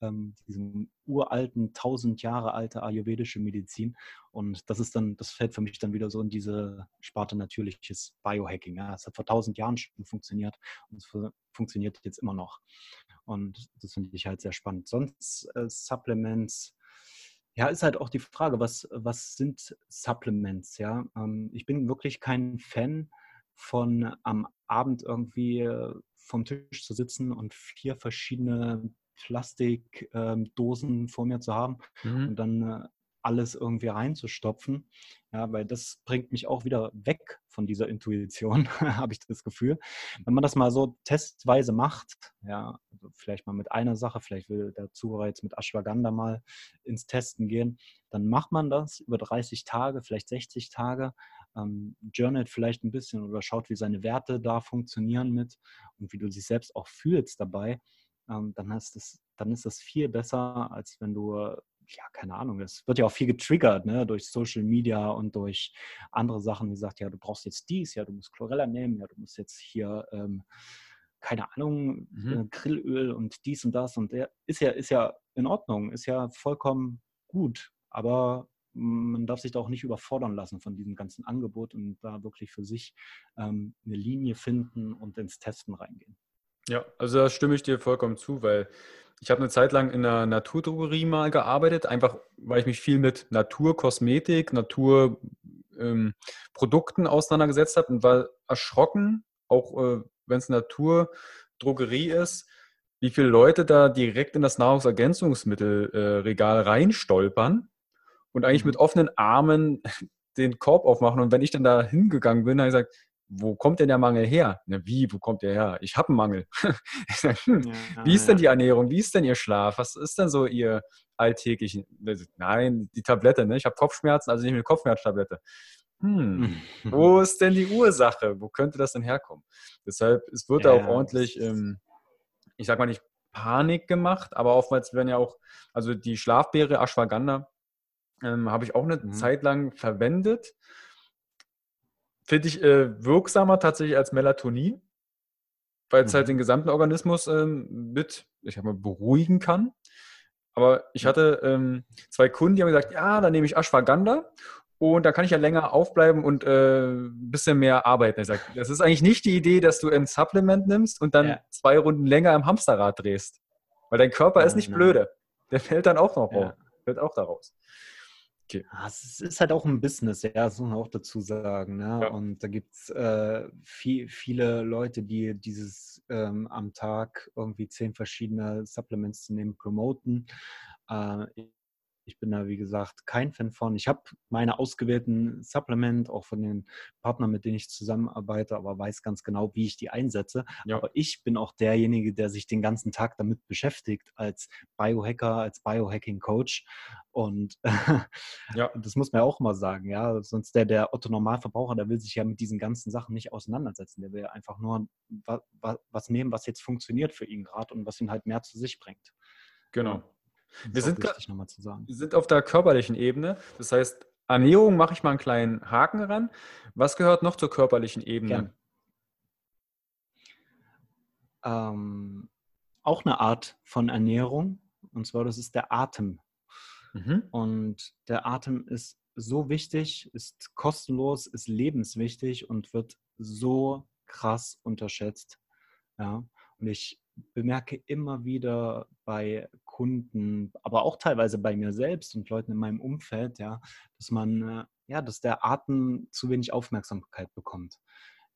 Speaker 2: ähm, diesem uralten, tausend Jahre alte ayurvedische Medizin. Und das ist dann, das fällt für mich dann wieder so in diese Sparte natürliches Biohacking. Ja. Es hat vor tausend Jahren schon funktioniert und es funktioniert jetzt immer noch. Und das finde ich halt sehr spannend. Sonst äh, Supplements. Ja, ist halt auch die Frage, was, was sind Supplements? Ja, ähm, ich bin wirklich kein Fan von am Abend irgendwie äh, vom Tisch zu sitzen und vier verschiedene Plastikdosen ähm, vor mir zu haben mhm. und dann äh, alles irgendwie reinzustopfen. Ja, weil das bringt mich auch wieder weg von dieser Intuition, habe ich das Gefühl. Wenn man das mal so testweise macht, ja, also vielleicht mal mit einer Sache, vielleicht will der Zuhörer jetzt mit Ashwagandha mal ins Testen gehen, dann macht man das über 30 Tage, vielleicht 60 Tage, ähm, journalt vielleicht ein bisschen oder schaut, wie seine Werte da funktionieren mit und wie du dich selbst auch fühlst dabei ähm, dann, ist das, dann ist das viel besser, als wenn du, ja, keine Ahnung, es wird ja auch viel getriggert, ne, durch Social Media und durch andere Sachen, die sagt, ja, du brauchst jetzt dies, ja, du musst Chlorella nehmen, ja, du musst jetzt hier, ähm, keine Ahnung, mhm. Äh, Grillöl und dies und das und der ist ja, ist ja in Ordnung, ist ja vollkommen gut, aber man darf sich da auch nicht überfordern lassen von diesem ganzen Angebot und da wirklich für sich ähm, eine Linie finden und ins Testen reingehen.
Speaker 1: Ja, also da stimme ich dir vollkommen zu, weil ich habe eine Zeit lang in einer Naturdrogerie mal gearbeitet, einfach weil ich mich viel mit Naturkosmetik, Naturprodukten ähm, auseinandergesetzt habe und war erschrocken, auch äh, wenn es Naturdrogerie ist, wie viele Leute da direkt in das Nahrungsergänzungsmittelregal äh, reinstolpern und eigentlich mhm. mit offenen Armen den Korb aufmachen. Und wenn ich dann da hingegangen bin, habe ich gesagt, wo kommt denn der Mangel her? Na, wie, wo kommt der her? Ich habe einen Mangel. hm, ja, wie ist denn die Ernährung? Wie ist denn Ihr Schlaf? Was ist denn so Ihr alltäglich? Nein, die Tablette, ne? Ich habe Kopfschmerzen, also nicht eine Kopfschmerztablette. Hm, wo ist denn die Ursache? Wo könnte das denn herkommen? Deshalb, es wird ja, auch ordentlich, ähm, ich sag mal nicht Panik gemacht, aber oftmals werden ja auch, also die Schlafbeere Ashwagandha ähm, habe ich auch eine mhm. Zeit lang verwendet. Finde ich äh, wirksamer tatsächlich als Melatonin, weil es halt mhm. halt den gesamten Organismus ähm, mit, ich sag mal, beruhigen kann. Aber ich hatte ähm, zwei Kunden, die haben gesagt, ja, dann nehme ich Ashwagandha und da kann ich ja länger aufbleiben und äh, ein bisschen mehr arbeiten. Ich sage, das ist eigentlich nicht die Idee, dass du ein Supplement nimmst und dann ja. zwei Runden länger im Hamsterrad drehst. Weil dein Körper ja, ist nicht nein. blöde. Der fällt dann auch noch ja. fällt auch daraus.
Speaker 2: Okay. es ist halt auch ein Business, ja, das muss man auch dazu sagen. Ne? Ja. Und da gibt es äh, viel, viele Leute, die dieses ähm, am Tag irgendwie zehn verschiedene Supplements zu nehmen, promoten. Äh, ich bin da, wie gesagt, kein Fan von. Ich habe meine ausgewählten Supplement, auch von den Partnern, mit denen ich zusammenarbeite, aber weiß ganz genau, wie ich die einsetze. Ja. Aber ich bin auch derjenige, der sich den ganzen Tag damit beschäftigt, als Biohacker, als Biohacking-Coach. Und ja. das muss man ja auch mal sagen, ja. Sonst der, der Otto-Normalverbraucher, der will sich ja mit diesen ganzen Sachen nicht auseinandersetzen. Der will ja einfach nur was, was nehmen, was jetzt funktioniert für ihn gerade und was ihn halt mehr zu sich bringt.
Speaker 1: Genau. Wir sind, wir sind auf der körperlichen Ebene. Das heißt, Ernährung mache ich mal einen kleinen Haken ran. Was gehört noch zur körperlichen Ebene?
Speaker 2: Ähm, auch eine Art von Ernährung. Und zwar, das ist der Atem. Mhm. Und der Atem ist so wichtig, ist kostenlos, ist lebenswichtig und wird so krass unterschätzt. Ja. Und ich bemerke immer wieder bei Kunden, aber auch teilweise bei mir selbst und Leuten in meinem Umfeld, ja, dass man, äh, ja, dass der Atem zu wenig Aufmerksamkeit bekommt.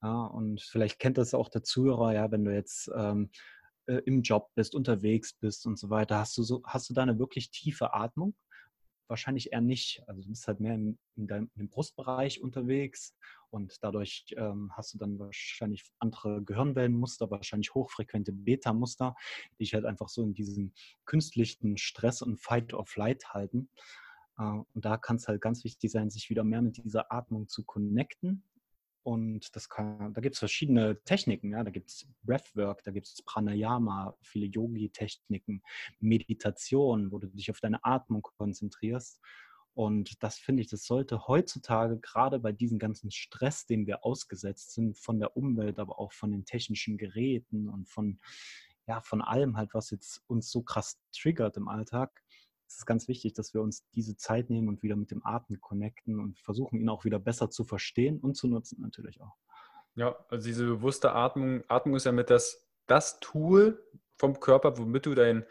Speaker 2: Ja, und vielleicht kennt das auch der Zuhörer, ja, wenn du jetzt ähm, äh, im Job bist, unterwegs bist und so weiter, hast du so, hast du da eine wirklich tiefe Atmung? wahrscheinlich eher nicht. Also du bist halt mehr in, in deinem im Brustbereich unterwegs und dadurch ähm, hast du dann wahrscheinlich andere Gehirnwellenmuster, wahrscheinlich hochfrequente Beta-Muster, die dich halt einfach so in diesem künstlichen Stress und Fight or Flight halten. Äh, und da kann es halt ganz wichtig sein, sich wieder mehr mit dieser Atmung zu connecten und das kann, da gibt es verschiedene Techniken. Ja? Da gibt es Breathwork, da gibt es Pranayama, viele Yogi-Techniken, Meditation, wo du dich auf deine Atmung konzentrierst. Und das finde ich, das sollte heutzutage gerade bei diesem ganzen Stress, dem wir ausgesetzt sind, von der Umwelt, aber auch von den technischen Geräten und von, ja, von allem halt, was jetzt uns so krass triggert im Alltag, es ist ganz wichtig, dass wir uns diese Zeit nehmen und wieder mit dem Atem connecten und versuchen, ihn auch wieder besser zu verstehen und zu nutzen natürlich auch.
Speaker 1: Ja, also diese bewusste Atmung, Atmung ist ja mit das, das Tool vom Körper, womit du dein,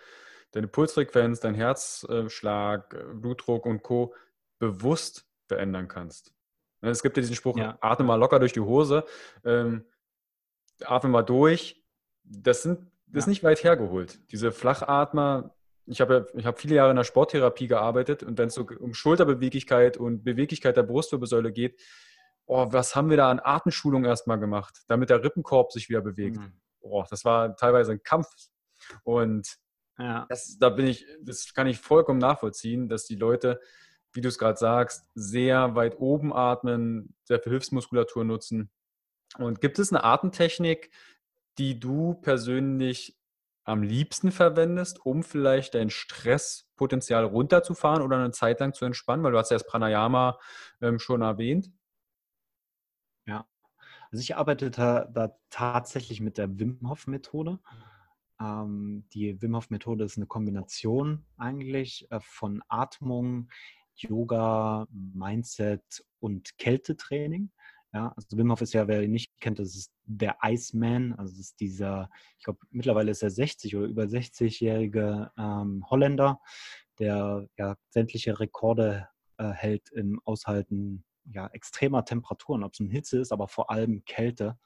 Speaker 1: deine Pulsfrequenz, dein Herzschlag, Blutdruck und Co. bewusst verändern kannst. Ne, es gibt ja diesen Spruch, ja. atme mal locker durch die Hose, ähm, atme mal durch. Das, sind, das ja. ist nicht weit hergeholt. Diese Flachatmer, ich habe ich hab viele Jahre in der Sporttherapie gearbeitet und wenn es so um Schulterbeweglichkeit und Beweglichkeit der Brustwirbelsäule geht, oh, was haben wir da an Atemschulung erstmal gemacht, damit der Rippenkorb sich wieder bewegt. Mhm. Oh, das war teilweise ein Kampf. Und ja. das, da bin ich, das kann ich vollkommen nachvollziehen, dass die Leute, wie du es gerade sagst, sehr weit oben atmen, sehr viel Hilfsmuskulatur nutzen. Und gibt es eine Atemtechnik, die du persönlich am liebsten verwendest, um vielleicht dein Stresspotenzial runterzufahren oder eine Zeit lang zu entspannen? Weil du hast ja das Pranayama ähm, schon erwähnt.
Speaker 2: Ja, also ich arbeite da, da tatsächlich mit der Wim Hof Methode. Ähm, die Wim Hof Methode ist eine Kombination eigentlich äh, von Atmung, Yoga, Mindset und Kältetraining. Ja, also Wim Hof ist ja, wer ihn nicht kennt, das ist der Iceman. Also das ist dieser, ich glaube, mittlerweile ist er 60 oder über 60-jährige ähm, Holländer, der ja sämtliche Rekorde äh, hält im Aushalten ja, extremer Temperaturen, ob es eine Hitze ist, aber vor allem Kälte.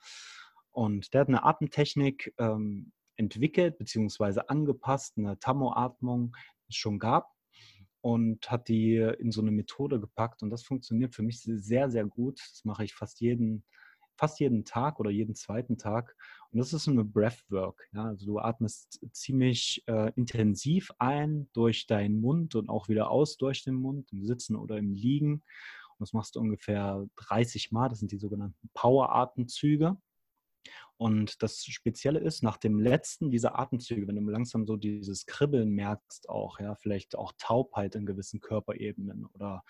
Speaker 2: Und der hat eine Atemtechnik ähm, entwickelt bzw. angepasst, eine Tamo-Atmung, schon gab und hat die in so eine Methode gepackt und das funktioniert für mich sehr, sehr gut. Das mache ich fast jeden, fast jeden Tag oder jeden zweiten Tag. Und das ist eine Breathwork. Ja? Also du atmest ziemlich äh, intensiv ein durch deinen Mund und auch wieder aus durch den Mund, im Sitzen oder im Liegen. Und das machst du ungefähr 30 Mal. Das sind die sogenannten Power-Atemzüge. Und das Spezielle ist, nach dem letzten dieser Atemzüge, wenn du langsam so dieses Kribbeln merkst, auch, ja, vielleicht auch Taubheit in gewissen Körperebenen oder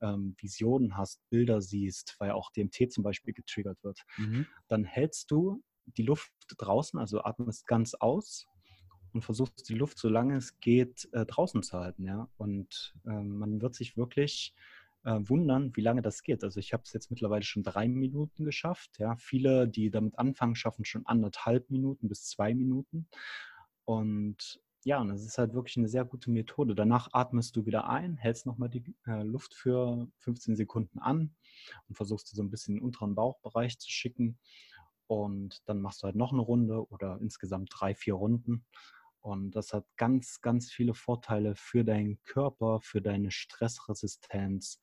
Speaker 2: ähm, Visionen hast, Bilder siehst, weil auch DMT zum Beispiel getriggert wird, mhm. dann hältst du die Luft draußen, also atmest ganz aus und versuchst die Luft, solange es geht, äh, draußen zu halten, ja. Und äh, man wird sich wirklich äh, wundern, wie lange das geht. Also ich habe es jetzt mittlerweile schon drei Minuten geschafft. Ja. Viele, die damit anfangen, schaffen schon anderthalb Minuten bis zwei Minuten. Und ja, und das ist halt wirklich eine sehr gute Methode. Danach atmest du wieder ein, hältst nochmal die äh, Luft für 15 Sekunden an und versuchst dir so ein bisschen den unteren Bauchbereich zu schicken. Und dann machst du halt noch eine Runde oder insgesamt drei, vier Runden. Und das hat ganz, ganz viele Vorteile für deinen Körper, für deine Stressresistenz.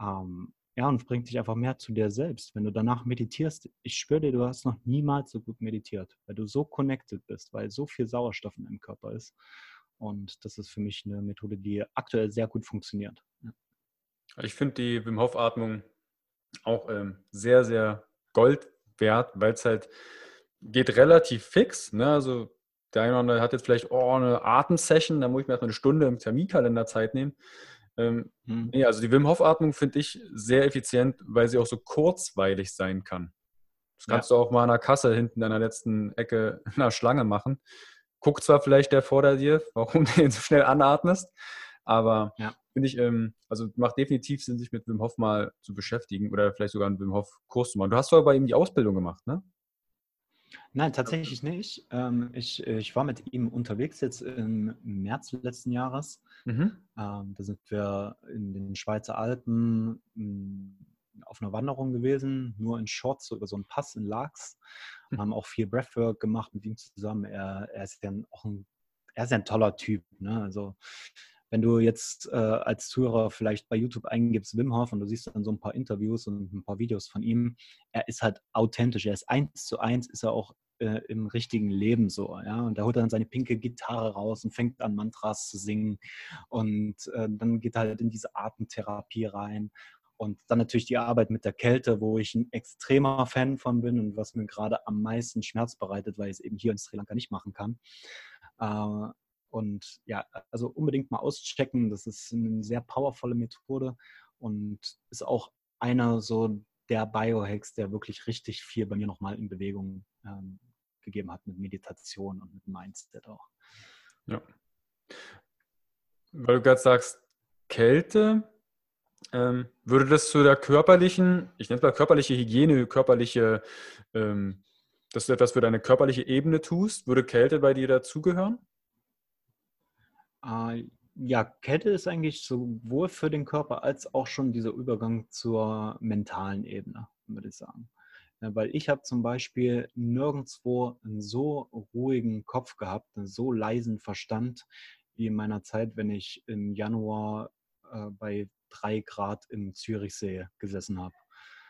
Speaker 2: Ähm, ja, und bringt dich einfach mehr zu dir selbst. Wenn du danach meditierst, ich schwöre dir, du hast noch niemals so gut meditiert, weil du so connected bist, weil so viel Sauerstoff in deinem Körper ist. Und das ist für mich eine Methode, die aktuell sehr gut funktioniert. Ja.
Speaker 1: Ich finde die Wim Hof Atmung auch ähm, sehr, sehr Gold wert, weil es halt geht relativ fix. Ne? Also der eine oder andere hat jetzt vielleicht oh, eine Atemsession, da muss ich mir erstmal eine Stunde im Terminkalender Zeit nehmen. Ähm, hm. nee, also die Wim Hof Atmung finde ich sehr effizient, weil sie auch so kurzweilig sein kann. Das kannst ja. du auch mal an der Kasse hinten in der letzten Ecke in der Schlange machen. Guckt zwar vielleicht der vor dir, warum du ihn so schnell anatmest, aber ja. finde ich, ähm, also macht definitiv Sinn, sich mit Wim Hof mal zu beschäftigen oder vielleicht sogar einen Wim Hof Kurs zu machen. Du hast zwar bei ihm die Ausbildung gemacht, ne?
Speaker 2: Nein, tatsächlich nicht. Ähm, ich, ich war mit ihm unterwegs jetzt im März letzten Jahres. Mhm. Ähm, da sind wir in den Schweizer Alpen hm, auf einer Wanderung gewesen, nur in Shorts über so einen Pass in Laax. Wir hm. haben auch viel Breathwork gemacht mit ihm zusammen. Er, er ist ja auch ein, er ist ja ein toller Typ. Ne? Also wenn du jetzt äh, als Zuhörer vielleicht bei YouTube eingibst Wim Hof und du siehst dann so ein paar Interviews und ein paar Videos von ihm, er ist halt authentisch. Er ist eins zu eins, ist er auch äh, im richtigen Leben so. Ja? Und da holt er dann seine pinke Gitarre raus und fängt an, Mantras zu singen. Und äh, dann geht er halt in diese Atemtherapie rein. Und dann natürlich die Arbeit mit der Kälte, wo ich ein extremer Fan von bin und was mir gerade am meisten Schmerz bereitet, weil ich es eben hier in Sri Lanka nicht machen kann. Und ja, also unbedingt mal auschecken. Das ist eine sehr powervolle Methode und ist auch einer so der Biohacks, der wirklich richtig viel bei mir nochmal in Bewegung ähm, gegeben hat mit Meditation und mit Mindset auch.
Speaker 1: Ja. Weil du gerade sagst, Kälte, ähm, würde das zu der körperlichen, ich nenne es mal körperliche Hygiene, körperliche, ähm, dass du etwas für deine körperliche Ebene tust, würde Kälte bei dir dazugehören?
Speaker 2: Äh, ja, Kälte ist eigentlich sowohl für den Körper als auch schon dieser Übergang zur mentalen Ebene, würde ich sagen. Ja, weil ich habe zum Beispiel nirgendwo einen so ruhigen Kopf gehabt, einen so leisen Verstand wie in meiner Zeit, wenn ich im Januar äh, bei drei Grad im Zürichsee gesessen habe.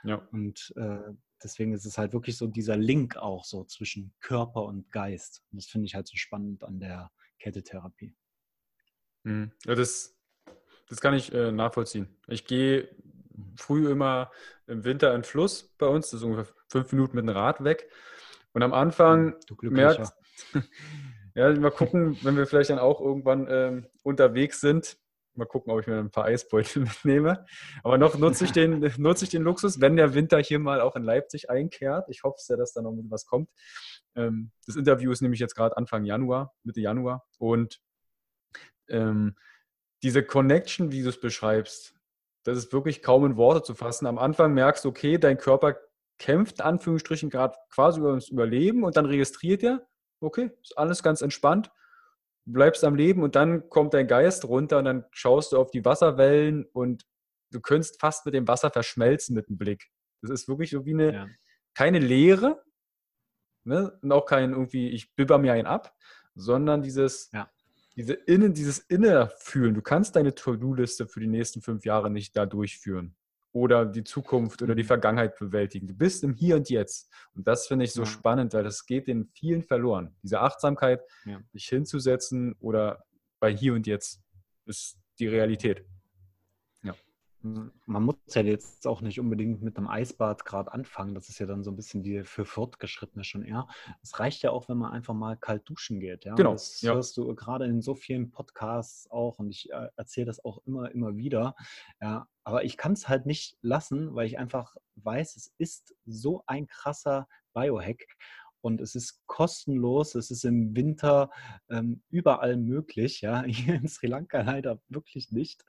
Speaker 2: Ja. Und äh, deswegen ist es halt wirklich so dieser Link auch so zwischen Körper und Geist. Und das finde ich halt so spannend an der Kältetherapie.
Speaker 1: Hm. Ja, das, das kann ich äh, nachvollziehen. Ich gehe früh immer im Winter in Fluss bei uns, das ist ungefähr fünf Minuten mit dem Rad weg. Und am Anfang hm, merkt, ja, mal gucken, wenn wir vielleicht dann auch irgendwann ähm, unterwegs sind, mal gucken, ob ich mir ein paar Eisbeutel mitnehme. Aber noch nutze ich den, nutze ich den Luxus, wenn der Winter hier mal auch in Leipzig einkehrt. Ich hoffe sehr, dass da noch was kommt. Ähm, das Interview ist nämlich jetzt gerade Anfang Januar, Mitte Januar. Und ähm, diese Connection, wie du es beschreibst, das ist wirklich kaum in Worte zu fassen. Am Anfang merkst du, okay, dein Körper kämpft, Anführungsstrichen, gerade quasi über das Überleben und dann registriert er, okay, ist alles ganz entspannt, bleibst am Leben und dann kommt dein Geist runter und dann schaust du auf die Wasserwellen und du könntest fast mit dem Wasser verschmelzen mit dem Blick. Das ist wirklich so wie eine, ja. keine Leere ne? und auch kein irgendwie, ich bibber mir einen ab, sondern dieses, ja diese Innen, dieses Innerfühlen. Du kannst deine To-Do-Liste für die nächsten fünf Jahre nicht da durchführen. oder die Zukunft oder die mhm. Vergangenheit bewältigen. Du bist im Hier und Jetzt. Und das finde ich so ja. spannend, weil das geht in vielen verloren. Diese Achtsamkeit, ja. sich hinzusetzen oder bei Hier und Jetzt ist die Realität.
Speaker 2: Man muss ja jetzt auch nicht unbedingt mit einem Eisbad gerade anfangen. Das ist ja dann so ein bisschen die für Fortgeschrittene schon eher. Es reicht ja auch, wenn man einfach mal kalt duschen geht. Ja? Genau. Das ja. hörst du gerade in so vielen Podcasts auch und ich äh, erzähle das auch immer, immer wieder. Ja, aber ich kann es halt nicht lassen, weil ich einfach weiß, es ist so ein krasser Biohack und es ist kostenlos, es ist im Winter ähm, überall möglich, ja, hier in Sri Lanka leider wirklich nicht.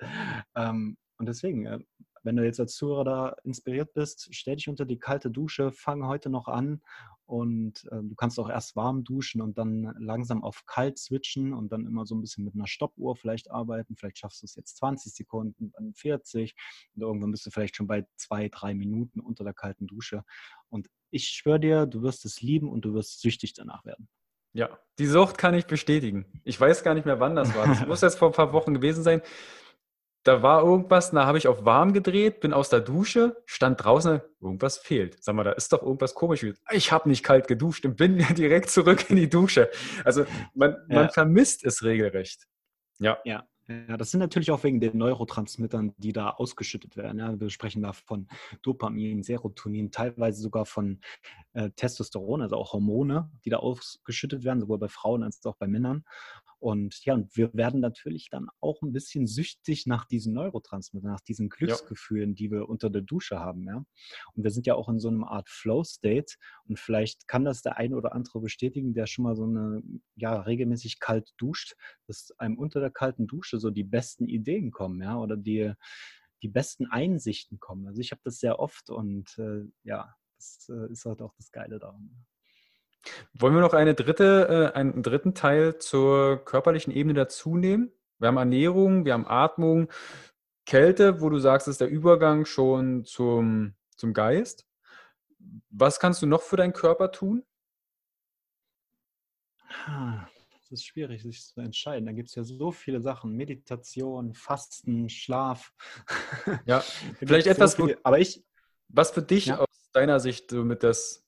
Speaker 2: Ähm, und deswegen, äh, wenn du jetzt als Zuhörer da inspiriert bist, stell dich unter die kalte Dusche, fang heute noch an und äh, du kannst auch erst warm duschen und dann langsam auf kalt switchen und dann immer so ein bisschen mit einer Stoppuhr vielleicht arbeiten. Vielleicht schaffst du es jetzt 20 Sekunden, dann 40 und irgendwann bist du vielleicht schon bei zwei, drei Minuten unter der kalten Dusche. Und ich schwöre dir, du wirst es lieben und du wirst süchtig danach werden.
Speaker 1: Ja, die Sucht kann ich bestätigen. Ich weiß gar nicht mehr, wann das war. Das muss jetzt vor ein paar Wochen gewesen sein da war irgendwas, da habe ich auf warm gedreht, bin aus der Dusche, stand draußen, irgendwas fehlt. Sag mal, da ist doch irgendwas komisch. Ich habe nicht kalt geduscht und bin direkt zurück in die Dusche. Also man, ja. man vermisst es regelrecht.
Speaker 2: Ja. Ja. Ja, das sind natürlich auch wegen den Neurotransmittern, die da ausgeschüttet werden. Ja, wir sprechen da von Dopamin, Serotonin, teilweise sogar von äh, Testosteron, also auch Hormone, die da ausgeschüttet werden, sowohl bei Frauen als auch bei Männern. Und ja, und wir werden natürlich dann auch ein bisschen süchtig nach diesen Neurotransmittern, nach diesen Glücksgefühlen, ja. die wir unter der Dusche haben. Ja? Und wir sind ja auch in so einer Art Flow-State. Und vielleicht kann das der eine oder andere bestätigen, der schon mal so eine, ja, regelmäßig kalt duscht, dass einem unter der kalten Dusche so die besten Ideen kommen, ja, oder die, die besten Einsichten kommen. Also ich habe das sehr oft und äh, ja, das äh, ist halt auch das Geile daran.
Speaker 1: Wollen wir noch eine dritte, äh, einen dritten Teil zur körperlichen Ebene dazu nehmen? Wir haben Ernährung, wir haben Atmung, Kälte, wo du sagst, ist der Übergang schon zum, zum Geist. Was kannst du noch für deinen Körper tun?
Speaker 2: Das ist schwierig, sich zu entscheiden. Da gibt es ja so viele Sachen: Meditation, Fasten, Schlaf.
Speaker 1: Ja, vielleicht etwas, so aber ich, was für dich ja. aus deiner Sicht so mit das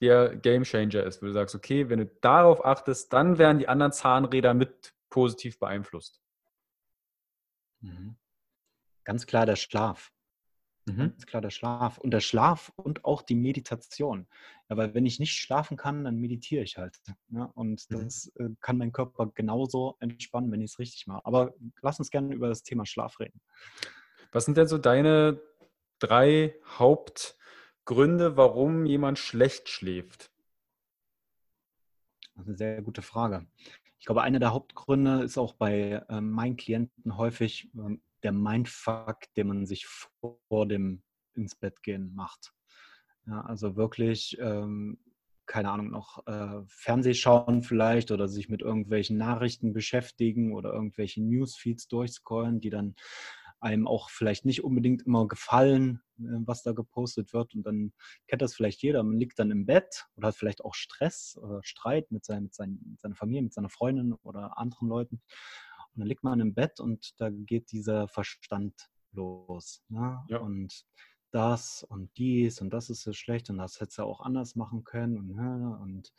Speaker 1: der Game Changer ist, wo du sagst, okay, wenn du darauf achtest, dann werden die anderen Zahnräder mit positiv beeinflusst.
Speaker 2: Mhm. Ganz klar der Schlaf. Mhm. Ganz klar der Schlaf. Und der Schlaf und auch die Meditation. Ja, weil wenn ich nicht schlafen kann, dann meditiere ich halt. Ja, und mhm. das äh, kann mein Körper genauso entspannen, wenn ich es richtig mache. Aber lass uns gerne über das Thema Schlaf reden.
Speaker 1: Was sind denn so deine drei Haupt- Gründe, warum jemand schlecht schläft?
Speaker 2: Das ist eine sehr gute Frage. Ich glaube, einer der Hauptgründe ist auch bei äh, meinen Klienten häufig äh, der Mindfuck, den man sich vor dem ins Bett gehen macht. Ja, also wirklich, ähm, keine Ahnung, noch äh, Fernseh schauen vielleicht oder sich mit irgendwelchen Nachrichten beschäftigen oder irgendwelche Newsfeeds durchscrollen, die dann einem auch vielleicht nicht unbedingt immer gefallen, äh, was da gepostet wird. Und dann kennt das vielleicht jeder. Man liegt dann im Bett oder hat vielleicht auch Stress oder Streit mit, sein, mit, sein, mit seiner Familie, mit seiner Freundin oder anderen Leuten. Und dann liegt man im Bett und da geht dieser Verstand los. Ne? Ja. Und das und dies und das ist so schlecht und das hättest du auch anders machen können und, ne, und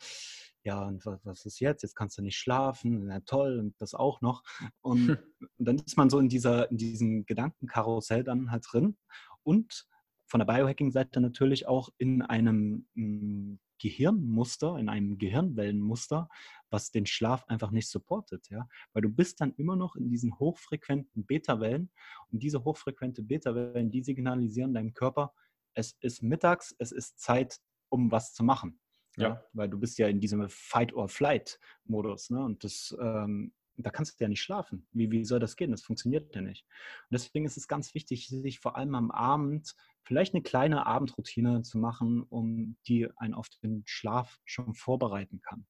Speaker 2: ja, und was, was ist jetzt? Jetzt kannst du nicht schlafen, na toll, und das auch noch. Und, hm. und dann ist man so in, dieser, in diesem Gedankenkarussell dann halt drin und von der Biohacking-Seite natürlich auch in einem hm, Gehirnmuster, in einem Gehirnwellenmuster, was den Schlaf einfach nicht supportet, ja, weil du bist dann immer noch in diesen hochfrequenten Beta-Wellen und diese hochfrequente Beta-Wellen, die signalisieren deinem Körper, es ist mittags, es ist Zeit, um was zu machen. Ja. ja. Weil du bist ja in diesem Fight-or-Flight-Modus. Ne? Und das, ähm, da kannst du ja nicht schlafen. Wie, wie soll das gehen? Das funktioniert ja nicht. Und deswegen ist es ganz wichtig, sich vor allem am Abend vielleicht eine kleine Abendroutine zu machen, um die einen auf den Schlaf schon vorbereiten kann.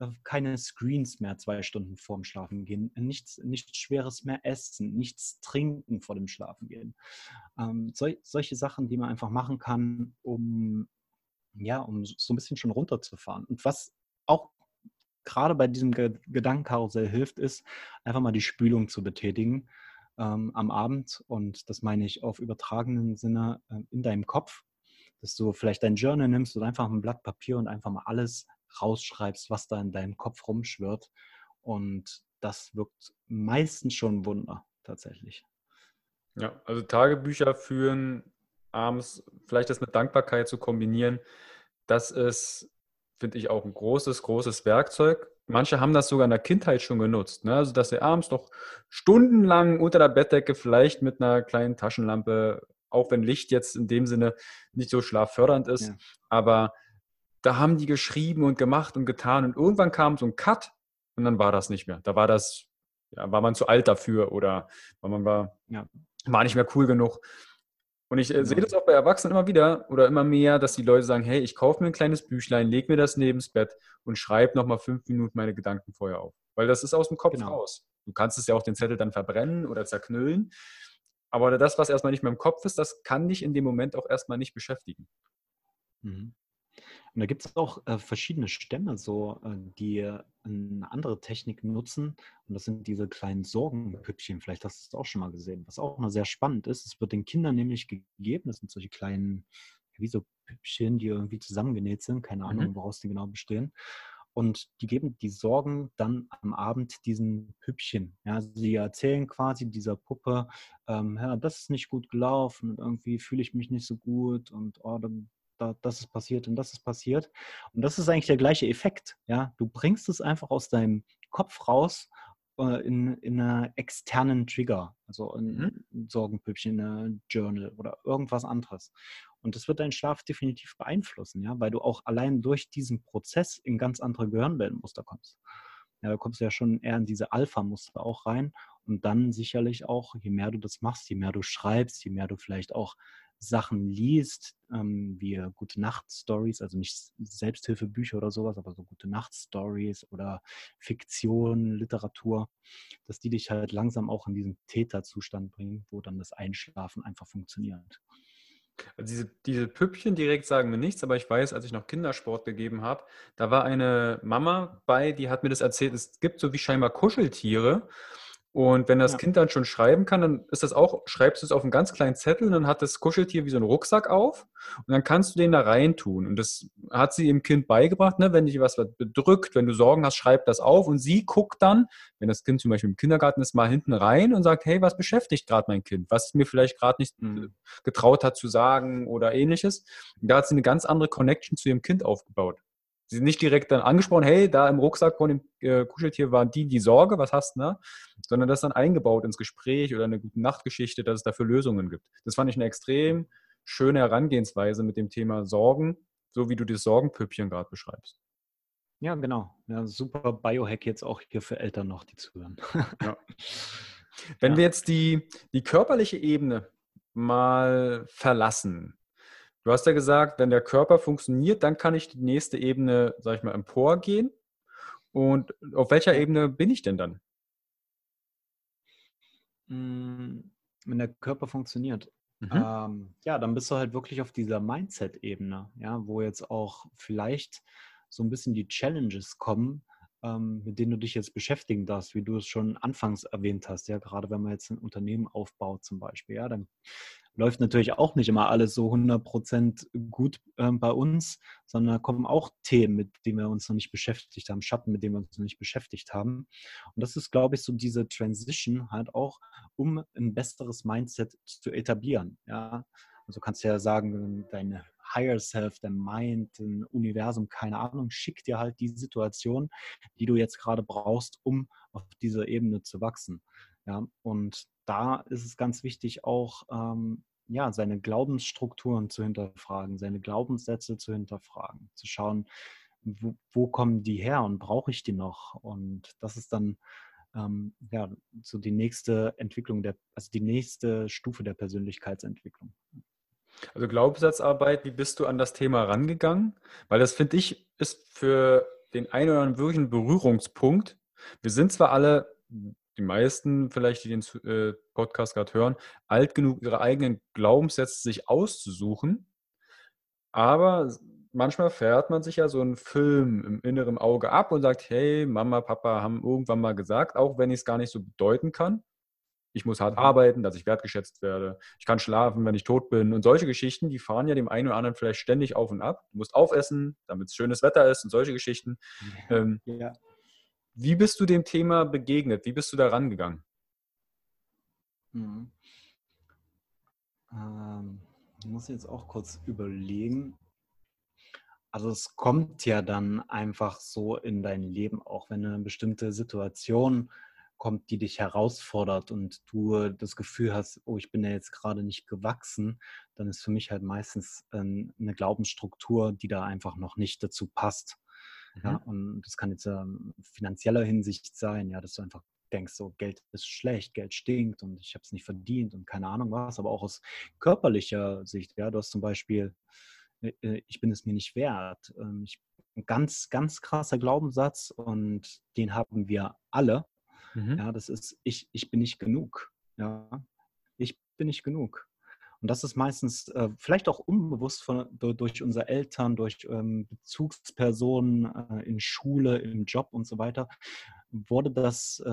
Speaker 2: Äh, keine Screens mehr zwei Stunden vorm Schlafen gehen, nichts, nichts Schweres mehr essen, nichts trinken vor dem Schlafen gehen. Ähm, sol solche Sachen, die man einfach machen kann, um ja, um so ein bisschen schon runterzufahren. Und was auch gerade bei diesem Gedankenkarussell hilft, ist, einfach mal die Spülung zu betätigen. ähm, am Abend und das meine ich auf übertragenen Sinne äh, in deinem Kopf, dass du vielleicht dein Journal nimmst oder einfach ein Blatt Papier und einfach mal alles rausschreibst, was da in deinem Kopf rumschwirrt. Und das wirkt meistens schon Wunder tatsächlich.
Speaker 1: Ja, also Tagebücher führen abends, vielleicht das mit Dankbarkeit zu kombinieren, das ist, finde ich, auch ein großes, großes Werkzeug. Manche haben das sogar in der Kindheit schon genutzt. Ne? Also, dass sie abends noch stundenlang unter der Bettdecke vielleicht mit einer kleinen Taschenlampe, auch wenn Licht jetzt in dem Sinne nicht so schlaffördernd ist, ja. aber da haben die geschrieben und gemacht und getan und irgendwann kam so ein Cut und dann war das nicht mehr. Da war das, ja, war man zu alt dafür oder man war, ja. war nicht mehr cool genug. Und ich äh, sehe das auch bei Erwachsenen immer wieder oder immer mehr, dass die Leute sagen, hey, ich kaufe mir ein kleines Büchlein, leg mir das neben das Bett und schreibe nochmal fünf Minuten meine Gedanken vorher auf. Weil das ist aus dem Kopf genau. raus. Du kannst es ja auch den Zettel dann verbrennen oder zerknüllen. Aber das, was erstmal nicht mehr im Kopf ist, das kann dich in dem Moment auch erstmal nicht beschäftigen.
Speaker 2: Mhm. Und da gibt es auch äh, verschiedene Stämme, so, äh, die äh, eine andere Technik nutzen. Und das sind diese kleinen Sorgenpüppchen. Vielleicht hast du es auch schon mal gesehen. Was auch noch sehr spannend ist, es wird den Kindern nämlich gegeben. Das sind solche kleinen, wie so Püppchen, die irgendwie zusammengenäht sind. Keine Ahnung, mhm. woraus die genau bestehen. Und die geben die Sorgen dann am Abend diesen Püppchen. Ja, sie erzählen quasi dieser Puppe, ähm, ja, das ist nicht gut gelaufen und irgendwie fühle ich mich nicht so gut und oh, dann da, das ist passiert und das ist passiert. Und das ist eigentlich der gleiche Effekt. Ja? Du bringst es einfach aus deinem Kopf raus äh, in, in einer externen Trigger, also mhm. ein Sorgenpüppchen, in ein Journal oder irgendwas anderes. Und das wird deinen Schlaf definitiv beeinflussen, ja, weil du auch allein durch diesen Prozess in ganz andere Gehirnwellenmuster kommst. Ja, da kommst du ja schon eher in diese Alpha-Muster auch rein. Und dann sicherlich auch, je mehr du das machst, je mehr du schreibst, je mehr du vielleicht auch Sachen liest, ähm, wie gute Nacht-Stories, also nicht Selbsthilfebücher oder sowas, aber so gute Nacht-Stories oder Fiktion, Literatur, dass die dich halt langsam auch in diesen Täterzustand bringen, wo dann das Einschlafen einfach funktioniert.
Speaker 1: Also diese, diese Püppchen direkt sagen mir nichts, aber ich weiß, als ich noch Kindersport gegeben habe, da war eine Mama bei, die hat mir das erzählt, es gibt so wie scheinbar Kuscheltiere und wenn das ja. Kind dann schon schreiben kann, dann ist das auch, schreibst du es auf einen ganz kleinen Zettel und dann hat das Kuscheltier wie so einen Rucksack auf und dann kannst du den da rein tun. Und das hat sie dem Kind beigebracht, ne? wenn dich was bedrückt, wenn du Sorgen hast, schreib das auf und sie guckt dann, wenn das Kind zum Beispiel im Kindergarten ist, mal hinten rein und sagt, hey, was beschäftigt gerade mein Kind? Was mir vielleicht gerade nicht mhm. getraut hat zu sagen oder ähnliches. Und da hat sie eine ganz andere Connection zu ihrem Kind aufgebaut. Sie sind nicht direkt dann angesprochen, hey, da im Rucksack von dem äh, Kuscheltier war die, die Sorge, was hast du, ne? Sondern das dann eingebaut ins Gespräch oder eine gute Nachtgeschichte, dass es dafür Lösungen gibt. Das fand ich eine extrem schöne Herangehensweise mit dem Thema Sorgen, so wie du das Sorgenpüppchen gerade beschreibst.
Speaker 2: Ja, genau. Ja, super Biohack jetzt auch hier für Eltern noch, die zuhören. ja.
Speaker 1: Wenn ja. wir jetzt die, die körperliche Ebene mal verlassen, Du hast ja gesagt, wenn der Körper funktioniert, dann kann ich die nächste Ebene, sag ich mal, emporgehen. Und auf welcher Ebene bin ich denn dann?
Speaker 2: Hm, wenn der Körper funktioniert. Mhm. Ähm, ja, dann bist du halt wirklich auf dieser Mindset-Ebene, ja, wo jetzt auch vielleicht so ein bisschen die Challenges kommen, ähm, mit denen du dich jetzt beschäftigen darfst, wie du es schon anfangs erwähnt hast, ja, gerade wenn man jetzt ein Unternehmen aufbaut zum Beispiel, ja, dann läuft natürlich auch nicht immer alles so 100% gut äh, bei uns, sondern da kommen auch Themen, mit denen wir uns noch nicht beschäftigt haben, Schatten, mit denen wir uns noch nicht beschäftigt haben. Und das ist, glaube ich, so diese Transition halt auch, um ein besseres Mindset zu etablieren. Ja? Also kannst du ja sagen, deine Higher Self, dein Mind, dein Universum, keine Ahnung, schickt dir halt die Situation, die du jetzt gerade brauchst, um auf dieser Ebene zu wachsen. Ja, und da ist es ganz wichtig, auch ähm, ja, seine Glaubensstrukturen zu hinterfragen, seine Glaubenssätze zu hinterfragen, zu schauen, wo, wo kommen die her und brauche ich die noch? Und das ist dann ähm, ja, so die nächste Entwicklung, der, also die nächste Stufe der Persönlichkeitsentwicklung.
Speaker 1: Also Glaubenssatzarbeit, wie bist du an das Thema rangegangen? Weil das finde ich ist für den einen oder anderen wirklich ein Berührungspunkt. Wir sind zwar alle die meisten vielleicht, die den äh, Podcast gerade hören, alt genug, ihre eigenen Glaubenssätze sich auszusuchen. Aber manchmal fährt man sich ja so einen Film im inneren Auge ab und sagt, hey, Mama, Papa haben irgendwann mal gesagt, auch wenn ich es gar nicht so bedeuten kann. ich muss hart arbeiten, dass ich wertgeschätzt werde, ich kann schlafen, wenn ich tot bin. Und solche Geschichten, die fahren ja dem einen oder anderen vielleicht ständig auf und ab. Du musst aufessen, damit es schönes Wetter ist und solche Geschichten. Ja. Ähm, ja. Wie bist du dem Thema begegnet? Wie bist du da rangegangen?
Speaker 2: Mhm. Ähm, ich muss jetzt auch kurz überlegen. Also es kommt ja dann einfach so in dein Leben, auch wenn eine bestimmte Situation kommt, die dich herausfordert und du das Gefühl hast, oh, ich bin ja jetzt gerade nicht gewachsen, dann ist für mich halt meistens ähm, eine Glaubensstruktur, die da einfach noch nicht dazu passt. Mhm. Ja, und das kann jetzt ähm, finanzieller Hinsicht sein, ja, dass du einfach denkst, so Geld ist schlecht, Geld stinkt und ich habe es nicht verdient und keine Ahnung was, aber auch aus körperlicher Sicht, ja, du hast zum Beispiel, äh, äh, ich bin es mir nicht wert. Ähm, ich, ein ganz, ganz krasser Glaubenssatz und den haben wir alle. Mhm. Ja, das ist, ich, ich bin nicht genug. Ja, ich bin nicht genug. Und das ist meistens äh, vielleicht auch unbewusst von, durch unsere Eltern, durch ähm, Bezugspersonen äh, in Schule, im Job und so weiter, wurde, das, äh,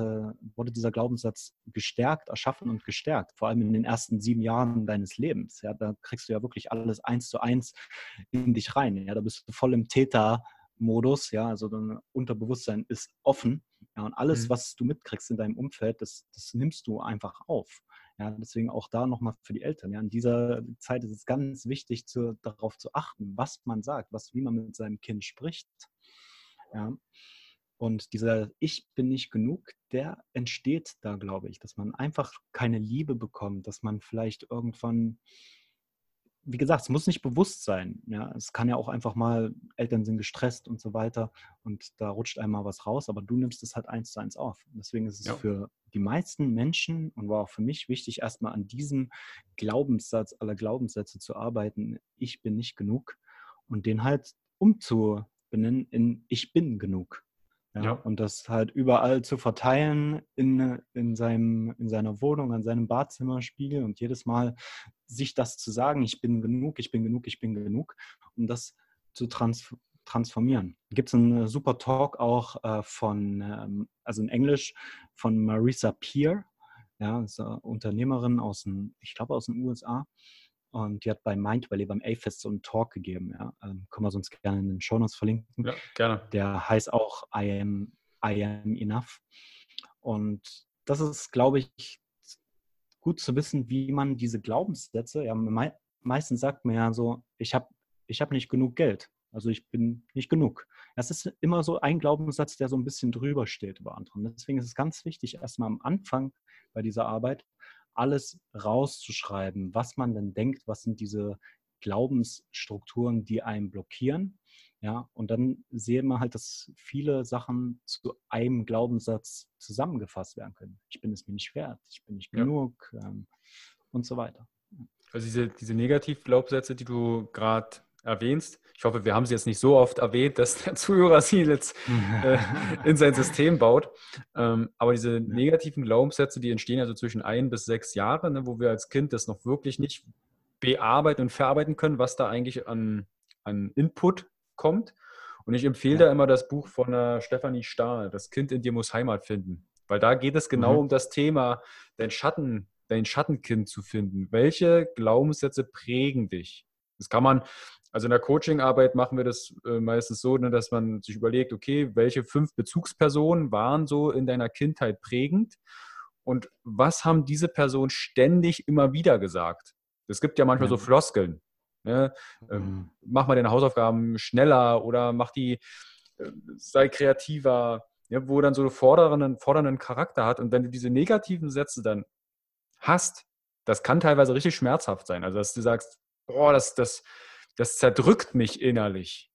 Speaker 2: wurde dieser Glaubenssatz gestärkt, erschaffen und gestärkt. Vor allem in den ersten sieben Jahren deines Lebens. Ja, da kriegst du ja wirklich alles eins zu eins in dich rein. Ja, da bist du voll im Täter-Modus. Ja, also dein Unterbewusstsein ist offen. Ja, und alles, mhm. was du mitkriegst in deinem Umfeld, das, das nimmst du einfach auf. Ja, deswegen auch da nochmal für die Eltern. Ja, in dieser Zeit ist es ganz wichtig, zu, darauf zu achten, was man sagt, was, wie man mit seinem Kind spricht. Ja. Und dieser Ich bin nicht genug, der entsteht da, glaube ich, dass man einfach keine Liebe bekommt, dass man vielleicht irgendwann wie gesagt, es muss nicht bewusst sein. Ja, es kann ja auch einfach mal, Eltern sind gestresst und so weiter und da rutscht einmal was raus, aber du nimmst es halt eins zu eins auf. Deswegen ist es ja. für die meisten Menschen und war auch für mich wichtig, erstmal an diesem Glaubenssatz aller Glaubenssätze zu arbeiten. Ich bin nicht genug und den halt umzubenennen in Ich bin genug. Ja, ja. Und das halt überall zu verteilen in, in, seinem, in seiner Wohnung, an seinem Badzimmerspiegel und jedes Mal sich das zu sagen, ich bin genug, ich bin genug, ich bin genug, um das zu trans transformieren. Gibt es einen super Talk auch äh, von, ähm, also in Englisch, von Marisa Peer, ja, ist eine Unternehmerin aus den, ich glaube aus den USA. Und die hat bei Mind Valley beim A-Fest so einen Talk gegeben. Ja. Ähm, können wir sonst gerne in den Show Notes verlinken.
Speaker 1: Ja, gerne.
Speaker 2: Der heißt auch I am, I am enough. Und das ist, glaube ich, gut zu wissen, wie man diese Glaubenssätze, ja, me meistens sagt man ja so, ich habe ich hab nicht genug Geld. Also ich bin nicht genug. Das ist immer so ein Glaubenssatz, der so ein bisschen drüber steht über andere. Deswegen ist es ganz wichtig, erstmal am Anfang bei dieser Arbeit alles rauszuschreiben, was man denn denkt, was sind diese Glaubensstrukturen, die einen blockieren. Ja, und dann sehen wir halt, dass viele Sachen zu einem Glaubenssatz zusammengefasst werden können. Ich bin es mir nicht wert, ich bin nicht ja. genug ähm, und so weiter.
Speaker 1: Also diese, diese Negativglaubenssätze, die du gerade erwähnst. Ich hoffe, wir haben sie jetzt nicht so oft erwähnt, dass der Zuhörer sie jetzt äh, in sein System baut. Ähm, aber diese negativen Glaubenssätze, die entstehen also zwischen ein bis sechs Jahren, ne, wo wir als Kind das noch wirklich nicht bearbeiten und verarbeiten können, was da eigentlich an, an Input kommt. Und ich empfehle ja. da immer das Buch von der Stefanie Stahl, Das Kind in dir muss Heimat finden. Weil da geht es genau mhm. um das Thema, dein Schatten, dein Schattenkind zu finden. Welche Glaubenssätze prägen dich? Das kann man also in der Coachingarbeit machen wir das äh, meistens so, ne, dass man sich überlegt, okay, welche fünf Bezugspersonen waren so in deiner Kindheit prägend und was haben diese Personen ständig immer wieder gesagt? Es gibt ja manchmal so Floskeln. Ne? Ähm, mhm. Mach mal deine Hausaufgaben schneller oder mach die, äh, sei kreativer, ja, wo dann so einen fordernden, fordernden Charakter hat. Und wenn du diese negativen Sätze dann hast, das kann teilweise richtig schmerzhaft sein. Also dass du sagst, boah, das, das, das zerdrückt mich innerlich,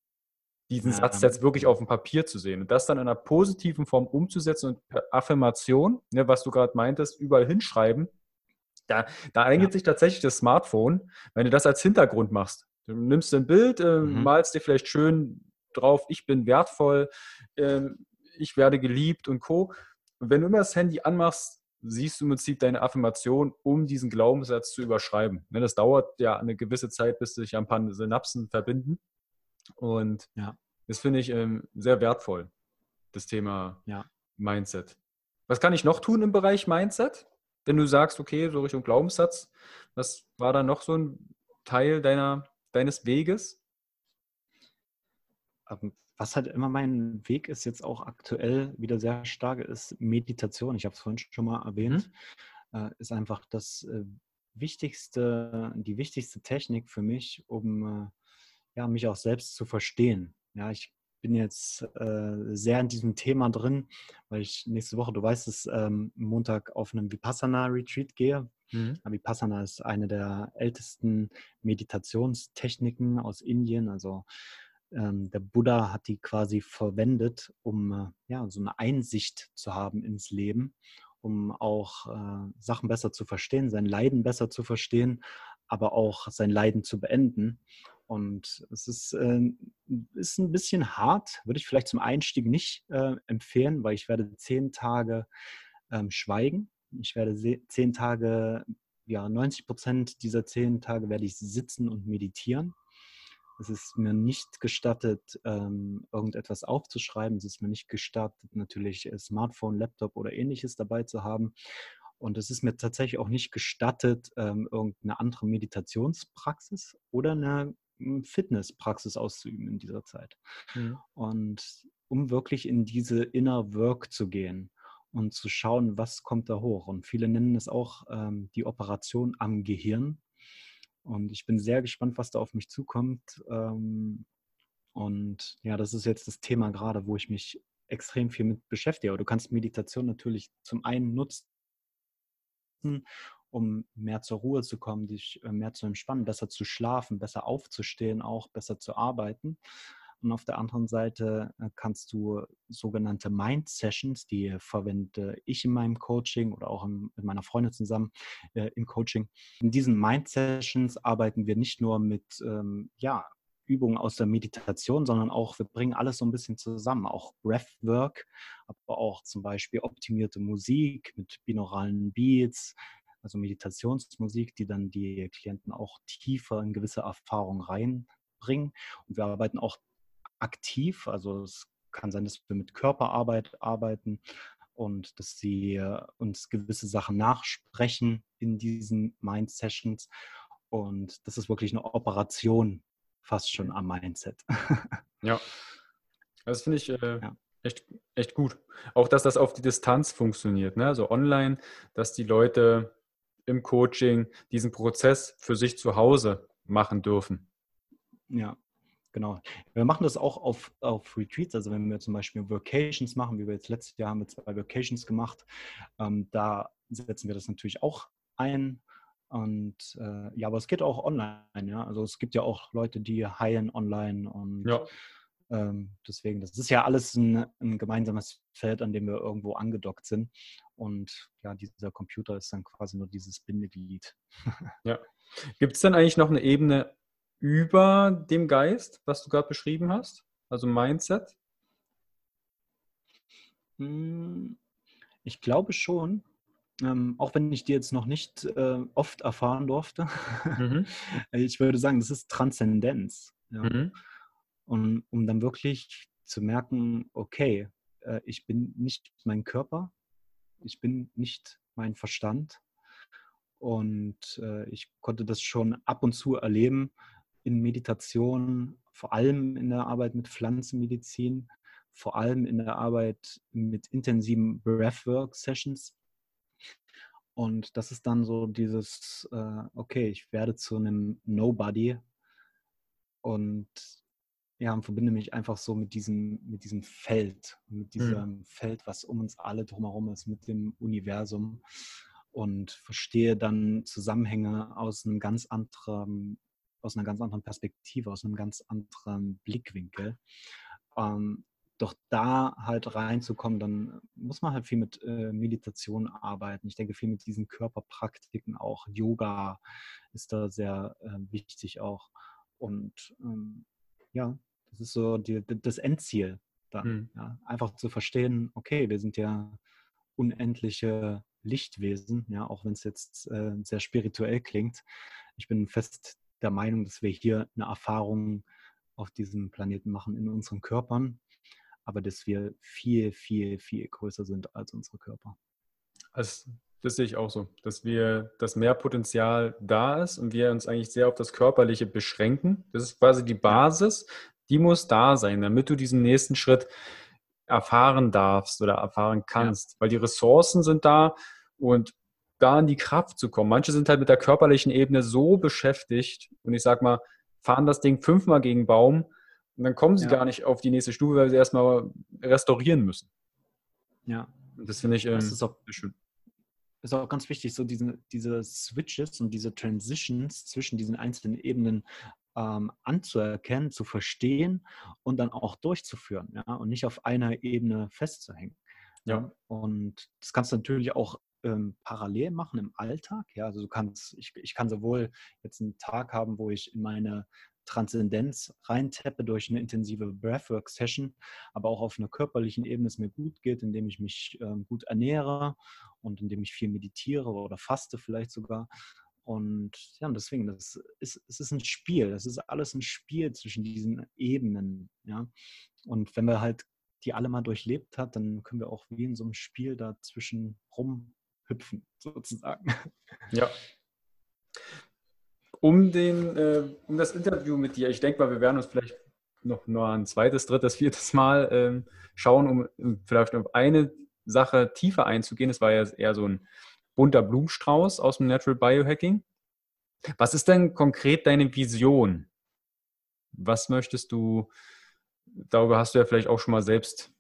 Speaker 1: diesen ja. Satz jetzt wirklich auf dem Papier zu sehen und das dann in einer positiven Form umzusetzen und per Affirmation, ne, was du gerade meintest, überall hinschreiben. Da, da eignet ja. sich tatsächlich das Smartphone, wenn du das als Hintergrund machst. Du nimmst ein Bild, äh, mhm. malst dir vielleicht schön drauf, ich bin wertvoll, äh, ich werde geliebt und Co. Und wenn du immer das Handy anmachst, siehst du im Prinzip deine Affirmation, um diesen Glaubenssatz zu überschreiben. Ne, das dauert ja eine gewisse Zeit, bis sich ein paar Synapsen verbinden. Und ja. das finde ich ähm, sehr wertvoll, das Thema ja. Mindset. Was kann ich noch tun im Bereich Mindset? wenn du sagst, okay, so Richtung Glaubenssatz, was war da noch so ein Teil deiner, deines Weges?
Speaker 2: Was halt immer mein Weg ist, jetzt auch aktuell wieder sehr stark, ist Meditation. Ich habe es vorhin schon mal erwähnt. Mhm. Ist einfach das äh, wichtigste, die wichtigste Technik für mich, um äh, ja, mich auch selbst zu verstehen. Ja, ich bin jetzt äh, sehr in diesem Thema drin, weil ich nächste Woche, du weißt es, ähm, Montag auf einem Vipassana-Retreat gehe. Mhm. Vipassana ist eine der ältesten Meditationstechniken aus Indien. Also ähm, der Buddha hat die quasi verwendet, um äh, ja, so eine Einsicht zu haben ins Leben, um auch äh, Sachen besser zu verstehen, sein Leiden besser zu verstehen, aber auch sein Leiden zu beenden. Und es ist, äh, ist ein bisschen hart, würde ich vielleicht zum Einstieg nicht äh, empfehlen, weil ich werde zehn Tage ähm, schweigen. Ich werde zehn Tage, ja, 90 Prozent dieser zehn Tage werde ich sitzen und meditieren. Es ist mir nicht gestattet, ähm, irgendetwas aufzuschreiben. Es ist mir nicht gestattet, natürlich Smartphone, Laptop oder ähnliches dabei zu haben. Und es ist mir tatsächlich auch nicht gestattet, ähm, irgendeine andere Meditationspraxis oder eine Fitnesspraxis auszuüben in dieser Zeit. Mhm. Und um wirklich in diese Inner Work zu gehen und zu schauen, was kommt da hoch. Und viele nennen es auch ähm, die Operation am Gehirn. Und ich bin sehr gespannt, was da auf mich zukommt. Ähm, und ja, das ist jetzt das Thema gerade, wo ich mich extrem viel mit beschäftige. Aber du kannst Meditation natürlich zum einen nutzen, um mehr zur Ruhe zu kommen, dich äh, mehr zu entspannen, besser zu schlafen, besser aufzustehen, auch besser zu arbeiten. Und auf der anderen Seite äh, kannst du sogenannte Mind Sessions, die verwende ich in meinem Coaching oder auch mit meiner Freundin zusammen äh, im Coaching. In diesen Mind Sessions arbeiten wir nicht nur mit ähm, ja, Übungen aus der Meditation, sondern auch, wir bringen alles so ein bisschen zusammen, auch Breathwork, aber auch zum Beispiel optimierte Musik mit binauralen Beats, also Meditationsmusik, die dann die Klienten auch tiefer in gewisse Erfahrungen reinbringen. Und wir arbeiten auch aktiv, also es kann sein, dass wir mit Körperarbeit arbeiten und dass sie äh, uns gewisse Sachen nachsprechen in diesen Mind-Sessions. Und das ist wirklich eine Operation fast schon am Mindset.
Speaker 1: ja, das finde ich äh, ja. echt, echt gut. Auch, dass das auf die Distanz funktioniert, ne? also online, dass die Leute im Coaching diesen Prozess für sich zu Hause machen dürfen.
Speaker 2: Ja, genau. Wir machen das auch auf, auf Retreats, also wenn wir zum Beispiel Vacations machen, wie wir jetzt letztes Jahr haben wir zwei Vacations gemacht, ähm, da setzen wir das natürlich auch ein. Und äh, ja, aber es geht auch online, ja. Also es gibt ja auch Leute, die heilen online und ja. ähm, deswegen, das ist ja alles ein, ein gemeinsames Feld, an dem wir irgendwo angedockt sind. Und ja, dieser Computer ist dann quasi nur dieses Bindeglied.
Speaker 1: ja. Gibt es dann eigentlich noch eine Ebene über dem Geist, was du gerade beschrieben hast? Also Mindset?
Speaker 2: Hm, ich glaube schon. Ähm, auch wenn ich die jetzt noch nicht äh, oft erfahren durfte. Mhm. ich würde sagen, das ist Transzendenz. Ja? Mhm. Und um dann wirklich zu merken, okay, äh, ich bin nicht mein Körper, ich bin nicht mein Verstand. Und äh, ich konnte das schon ab und zu erleben in Meditation, vor allem in der Arbeit mit Pflanzenmedizin, vor allem in der Arbeit mit intensiven Breathwork-Sessions. Und das ist dann so dieses, äh, okay, ich werde zu einem Nobody und ja, und verbinde mich einfach so mit diesem, mit diesem Feld, mit mhm. diesem mhm. Feld, was um uns alle drumherum ist, mit dem Universum und verstehe dann Zusammenhänge aus einem ganz anderen, aus einer ganz anderen Perspektive, aus einem ganz anderen Blickwinkel. Ähm, doch da halt reinzukommen, dann muss man halt viel mit äh, Meditation arbeiten. Ich denke viel mit diesen Körperpraktiken auch. Yoga ist da sehr äh, wichtig auch. Und ähm, ja, das ist so die, das Endziel dann. Mhm. Ja. Einfach zu verstehen, okay, wir sind ja unendliche Lichtwesen, ja, auch wenn es jetzt äh, sehr spirituell klingt. Ich bin fest der Meinung, dass wir hier eine Erfahrung auf diesem Planeten machen in unseren Körpern, aber dass wir viel, viel, viel größer sind als unsere Körper.
Speaker 1: Als Das sehe ich auch so, dass wir, dass mehr Potenzial da ist und wir uns eigentlich sehr auf das Körperliche beschränken. Das ist quasi die Basis, die muss da sein, damit du diesen nächsten Schritt erfahren darfst oder erfahren kannst. Ja. Weil die Ressourcen sind da und da in die Kraft zu kommen. Manche sind halt mit der körperlichen Ebene so beschäftigt und ich sag mal, fahren das Ding fünfmal gegen Baum und dann kommen sie ja. gar nicht auf die nächste Stufe, weil sie erstmal restaurieren müssen.
Speaker 2: Ja.
Speaker 1: Und das finde ich ähm,
Speaker 2: das ist auch schön ist auch ganz wichtig, so diese, diese Switches und diese Transitions zwischen diesen einzelnen Ebenen ähm, anzuerkennen, zu verstehen und dann auch durchzuführen, ja, und nicht auf einer Ebene festzuhängen. Ja. Und das kannst du natürlich auch ähm, parallel machen im Alltag. Ja, also du kannst, ich, ich kann sowohl jetzt einen Tag haben, wo ich in meine Transzendenz reinteppe durch eine intensive Breathwork-Session, aber auch auf einer körperlichen Ebene es mir gut geht, indem ich mich ähm, gut ernähre und indem ich viel meditiere oder faste vielleicht sogar. Und ja, deswegen, das ist, es ist ein Spiel. Das ist alles ein Spiel zwischen diesen Ebenen. Ja. Und wenn wir halt die alle mal durchlebt hat, dann können wir auch wie in so einem Spiel dazwischen rumhüpfen, sozusagen.
Speaker 1: Ja um, den, äh, um das Interview mit dir. Ich denke mal, wir werden uns vielleicht noch, noch ein zweites, drittes, viertes Mal ähm, schauen, um, um vielleicht auf eine Sache tiefer einzugehen. Das war ja eher so ein bunter Blumenstrauß aus dem Natural Biohacking. Was ist denn konkret deine Vision? Was möchtest du, darüber hast du ja vielleicht auch schon mal selbst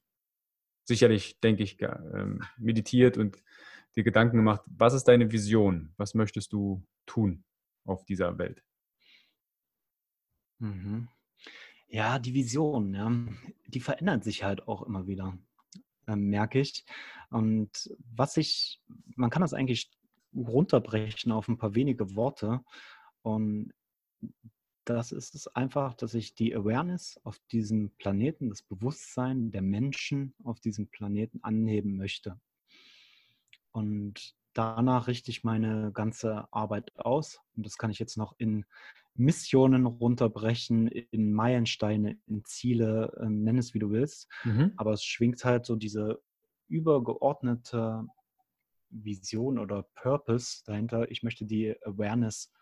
Speaker 1: sicherlich, denke ich, ähm, meditiert und dir Gedanken gemacht. Was ist deine Vision? Was möchtest du tun? auf dieser Welt.
Speaker 2: Mhm. Ja, die Vision, ja, die verändert sich halt auch immer wieder, äh, merke ich. Und was ich, man kann das eigentlich runterbrechen auf ein paar wenige Worte. Und das ist es einfach, dass ich die Awareness auf diesem Planeten, das Bewusstsein der Menschen auf diesem Planeten anheben möchte. Und danach richte ich meine ganze Arbeit aus. Und das kann ich jetzt noch in Missionen runterbrechen, in Meilensteine, in Ziele, äh, nenn es wie du willst. Mhm. Aber es schwingt halt so diese übergeordnete Vision oder Purpose dahinter. Ich möchte die Awareness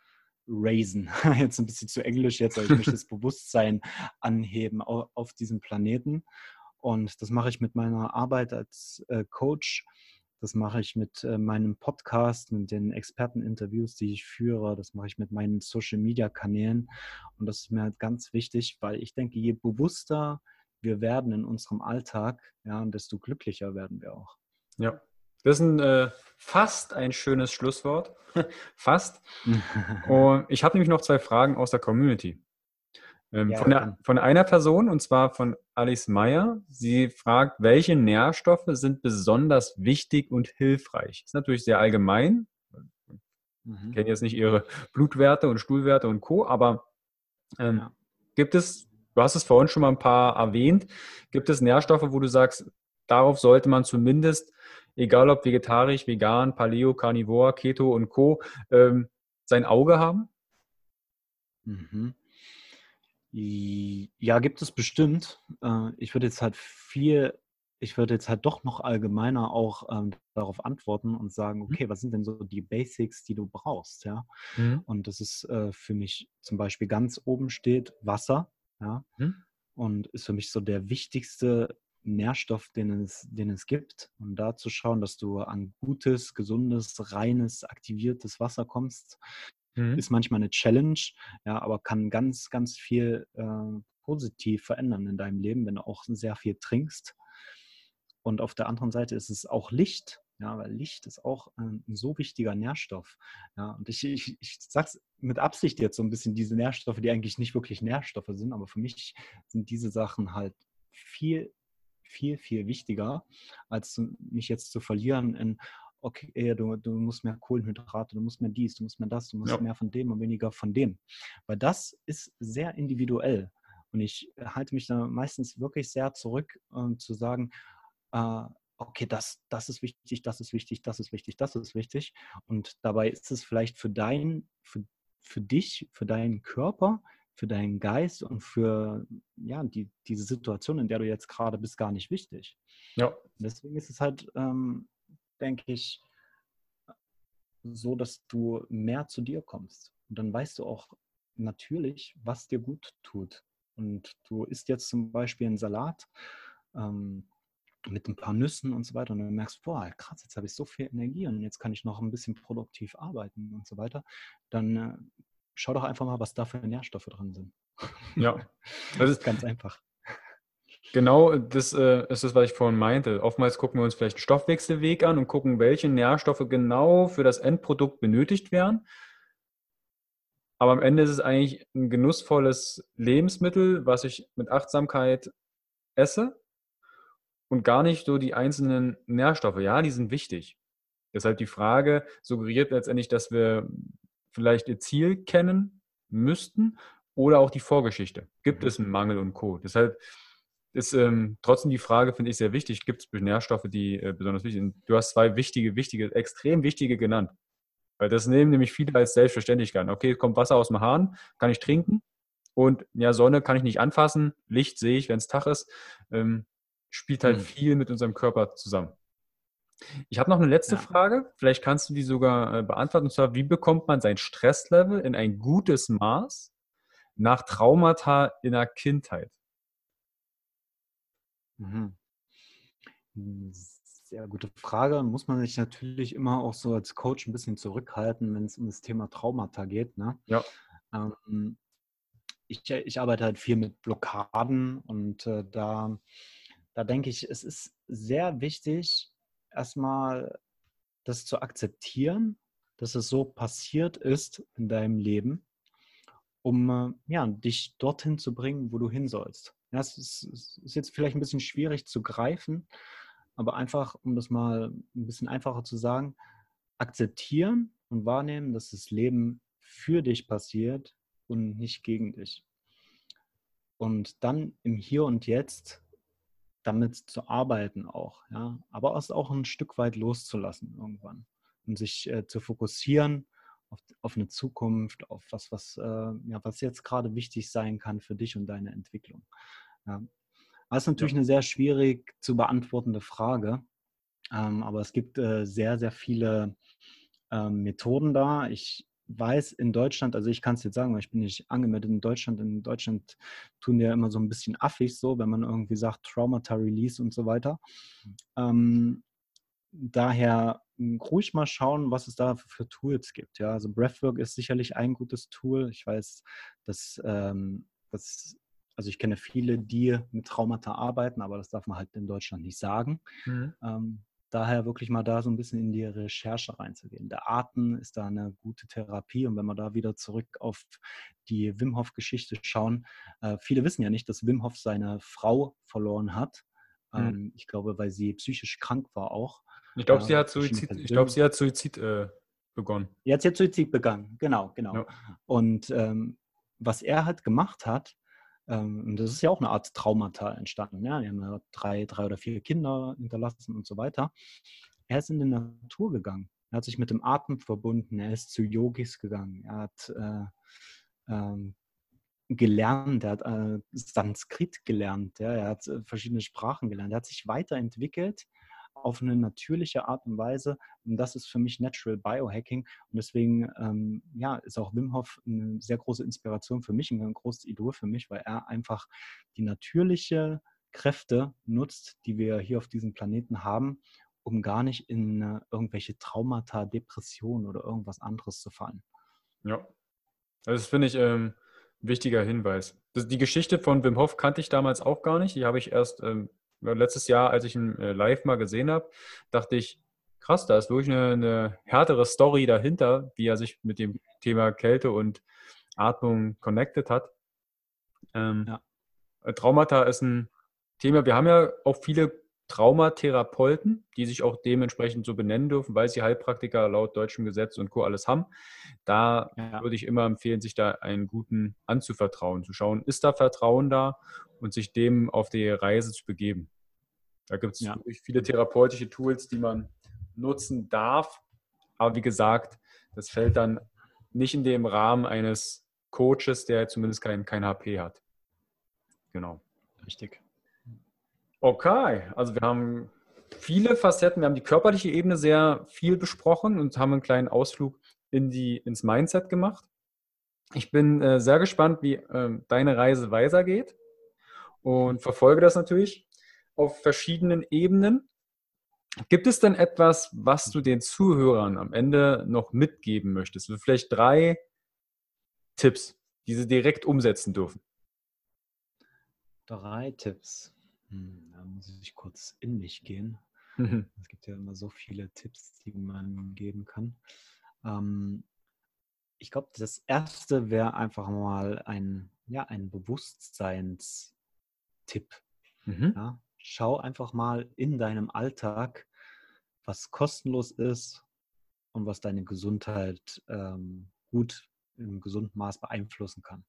Speaker 2: raisen. Jetzt ein bisschen zu englisch jetzt, aber ich möchte das Bewusstsein anheben auf, auf diesem Planeten. Und das mache ich mit meiner Arbeit als äh, Coach das mache ich mit äh, meinem Podcast, mit den Experteninterviews, die ich führe. Das mache ich mit meinen Social-Media-Kanälen. Und das ist mir halt ganz wichtig, weil ich denke, je bewusster wir werden in unserem Alltag, ja, desto glücklicher werden wir auch.
Speaker 1: Ja, das ist ein, äh, fast ein schönes Schlusswort. fast. Und ich habe nämlich noch zwei Fragen aus der Community. Ähm, ja, von, der, von, einer Person, und zwar von Alice Meyer. Sie fragt, welche Nährstoffe sind besonders wichtig und hilfreich? Ist natürlich sehr allgemein. Mhm. Ich kenne jetzt nicht ihre Blutwerte und Stuhlwerte und Co., aber ähm, ja. gibt es, du hast es vorhin schon mal ein paar erwähnt, gibt es Nährstoffe, wo du sagst, darauf sollte man zumindest, egal ob vegetarisch, vegan, Paleo, Carnivore, Keto und Co., ähm, sein Auge haben?
Speaker 2: Mhm. Ja, gibt es bestimmt. Äh, ich würde jetzt halt viel, ich würde jetzt halt doch noch allgemeiner auch ähm, darauf antworten und sagen, mhm. okay, was sind denn so die Basics, die du brauchst, ja? Mhm. Und das ist äh, für mich zum Beispiel ganz oben steht Wasser, ja, mhm. und ist für mich so der wichtigste Nährstoff, den es, den es gibt. Und da zu schauen, dass du an gutes, gesundes, reines, aktiviertes Wasser kommst, mhm. ist manchmal eine Challenge, ja, aber kann ganz, ganz viel äh, positiv verändern in deinem Leben, wenn du auch sehr viel trinkst. Und auf der anderen Seite ist es auch Licht, ja, weil Licht ist auch ein so wichtiger Nährstoff. Ja, und ich, ich, ich sage es mit Absicht jetzt so ein bisschen diese Nährstoffe, die eigentlich nicht wirklich Nährstoffe sind, aber für mich sind diese Sachen halt viel, viel, viel wichtiger, als mich jetzt zu verlieren in, okay, du, du musst mehr Kohlenhydrate, du musst mehr dies, du musst mehr das, du musst ja. mehr von dem und weniger von dem. Weil das ist sehr individuell. Und ich halte mich da meistens wirklich sehr zurück, ähm, zu sagen, äh, okay, das, das ist wichtig, das ist wichtig, das ist wichtig, das ist wichtig. Und dabei ist es vielleicht für dein, für, für dich, für deinen Körper, für deinen Geist und für ja, die, diese Situation, in der du jetzt gerade bist, gar nicht wichtig. Ja. deswegen ist es halt ähm, denke ich, so, dass du mehr zu dir kommst. Und dann weißt du auch natürlich, was dir gut tut. Und du isst jetzt zum Beispiel einen Salat ähm, mit ein paar Nüssen und so weiter und du merkst, boah, krass, jetzt habe ich so viel Energie und jetzt kann ich noch ein bisschen produktiv arbeiten und so weiter. Dann äh, schau doch einfach mal, was da für Nährstoffe drin sind.
Speaker 1: Ja, das ist ganz einfach. Genau, das äh, ist das, was ich vorhin meinte. Oftmals gucken wir uns vielleicht einen Stoffwechselweg an und gucken, welche Nährstoffe genau für das Endprodukt benötigt werden. Aber am Ende ist es eigentlich ein genussvolles Lebensmittel, was ich mit Achtsamkeit esse und gar nicht so die einzelnen Nährstoffe. Ja, die sind wichtig. Deshalb die Frage suggeriert letztendlich, dass wir vielleicht ihr Ziel kennen müssten oder auch die Vorgeschichte. Gibt mhm. es einen Mangel und Co. Deshalb ist ähm, trotzdem die Frage, finde ich, sehr wichtig. Gibt es Nährstoffe, die äh, besonders wichtig sind? Du hast zwei wichtige, wichtige, extrem wichtige genannt. Weil das nehmen nämlich viele als Selbstverständlichkeit. Okay, kommt Wasser aus dem Hahn, kann ich trinken. Und ja, Sonne kann ich nicht anfassen. Licht sehe ich, wenn es Tag ist. Ähm, spielt halt mhm. viel mit unserem Körper zusammen. Ich habe noch eine letzte ja. Frage. Vielleicht kannst du die sogar äh, beantworten. Und zwar, wie bekommt man sein Stresslevel in ein gutes Maß nach Traumata in der Kindheit?
Speaker 2: Mhm. Hm, sehr gute Frage. Muss man sich natürlich immer auch so als Coach ein bisschen zurückhalten, wenn es um das Thema Traumata geht. Ne?
Speaker 1: Ja.
Speaker 2: Ähm, ich, ich, arbeite halt viel mit Blockaden und äh, da, da denke ich, es ist sehr wichtig, erstmal das zu akzeptieren, dass es so passiert ist in deinem Leben, um äh, ja, dich dorthin zu bringen, wo du hin sollst. Ja, es ist, es ist jetzt vielleicht ein bisschen schwierig zu greifen, aber einfach, um das mal ein bisschen einfacher zu sagen, akzeptieren und wahrnehmen, dass das Leben für dich passiert und nicht gegen dich. Und dann im Hier und Jetzt damit zu arbeiten auch, ja, aber es auch ein Stück weit loszulassen irgendwann und sich äh, zu fokussieren auf, auf, eine Zukunft, auf was, was, äh, ja, was jetzt gerade wichtig sein kann für dich und deine Entwicklung. Ja. Das ist natürlich ja. eine sehr schwierig zu beantwortende Frage, ähm, aber es gibt äh, sehr, sehr viele ähm, Methoden da. Ich weiß in Deutschland, also ich kann es jetzt sagen, weil ich bin nicht angemeldet in Deutschland. In Deutschland tun die ja immer so ein bisschen affig so, wenn man irgendwie sagt Traumata Release und so weiter. Mhm. Ähm, daher ruhig mal schauen, was es da für Tools gibt. Ja, also Breathwork ist sicherlich ein gutes Tool. Ich weiß, dass, ähm, dass also ich kenne viele, die mit Traumata arbeiten, aber das darf man halt in Deutschland nicht sagen. Mhm. Ähm, daher wirklich mal da so ein bisschen in die Recherche reinzugehen. Der Atem ist da eine gute Therapie und wenn wir da wieder zurück auf die Wim Hof Geschichte schauen, äh, viele wissen ja nicht, dass Wim Hof seine Frau verloren hat. Mhm. Ähm, ich glaube, weil sie psychisch krank war auch.
Speaker 1: Ich glaube, sie hat Suizid, ich glaub, sie hat Suizid äh, begonnen.
Speaker 2: Jetzt hat Suizid begangen, genau, genau. Ja. Und ähm, was er halt gemacht hat, ähm, und das ist ja auch eine Art Traumata entstanden. Ja? Die haben ja drei, drei oder vier Kinder hinterlassen und so weiter. Er ist in die Natur gegangen. Er hat sich mit dem Atem verbunden. Er ist zu Yogis gegangen. Er hat äh, ähm, gelernt, er hat äh, Sanskrit gelernt, ja? er hat äh, verschiedene Sprachen gelernt, er hat sich weiterentwickelt auf eine natürliche Art und Weise. Und das ist für mich Natural Biohacking. Und deswegen ähm, ja, ist auch Wim Hof eine sehr große Inspiration für mich, ein großes Idol für mich, weil er einfach die natürliche Kräfte nutzt, die wir hier auf diesem Planeten haben, um gar nicht in äh, irgendwelche Traumata, Depressionen oder irgendwas anderes zu fallen.
Speaker 1: Ja, das finde ich ähm, ein wichtiger Hinweis. Das, die Geschichte von Wim Hof kannte ich damals auch gar nicht. Die habe ich erst ähm, letztes Jahr, als ich ihn äh, live mal gesehen habe, dachte ich, krass, da ist wirklich eine, eine, härtere Story dahinter, wie er sich mit dem Thema Kälte und Atmung connected hat. Ähm, ja. Traumata ist ein Thema, wir haben ja auch viele Traumatherapeuten, die sich auch dementsprechend so benennen dürfen, weil sie Heilpraktiker laut deutschem Gesetz und Co. alles haben. Da ja. würde ich immer empfehlen, sich da einen guten anzuvertrauen, zu schauen, ist da Vertrauen da und sich dem auf die Reise zu begeben. Da gibt es ja. viele therapeutische Tools, die man nutzen darf. Aber wie gesagt, das fällt dann nicht in dem Rahmen eines Coaches, der zumindest kein, kein HP hat. Genau.
Speaker 2: Richtig.
Speaker 1: Okay, also wir haben viele Facetten. Wir haben die körperliche Ebene sehr viel besprochen und haben einen kleinen Ausflug in die, ins Mindset gemacht. Ich bin äh, sehr gespannt, wie äh, deine Reise weitergeht und verfolge das natürlich auf verschiedenen Ebenen. Gibt es denn etwas, was du den Zuhörern am Ende noch mitgeben möchtest? Also vielleicht drei Tipps, die sie direkt umsetzen dürfen.
Speaker 2: Drei Tipps. Hm, muss ich kurz in mich gehen. Mhm. Es gibt ja immer so viele Tipps, die man geben kann. Ähm, ich glaube, das erste wäre einfach mal ein, ja, ein Bewusstseinstipp. Mhm. Ja, schau einfach mal in deinem Alltag, was kostenlos ist und was deine Gesundheit ähm, gut im gesunden Maß beeinflussen kann.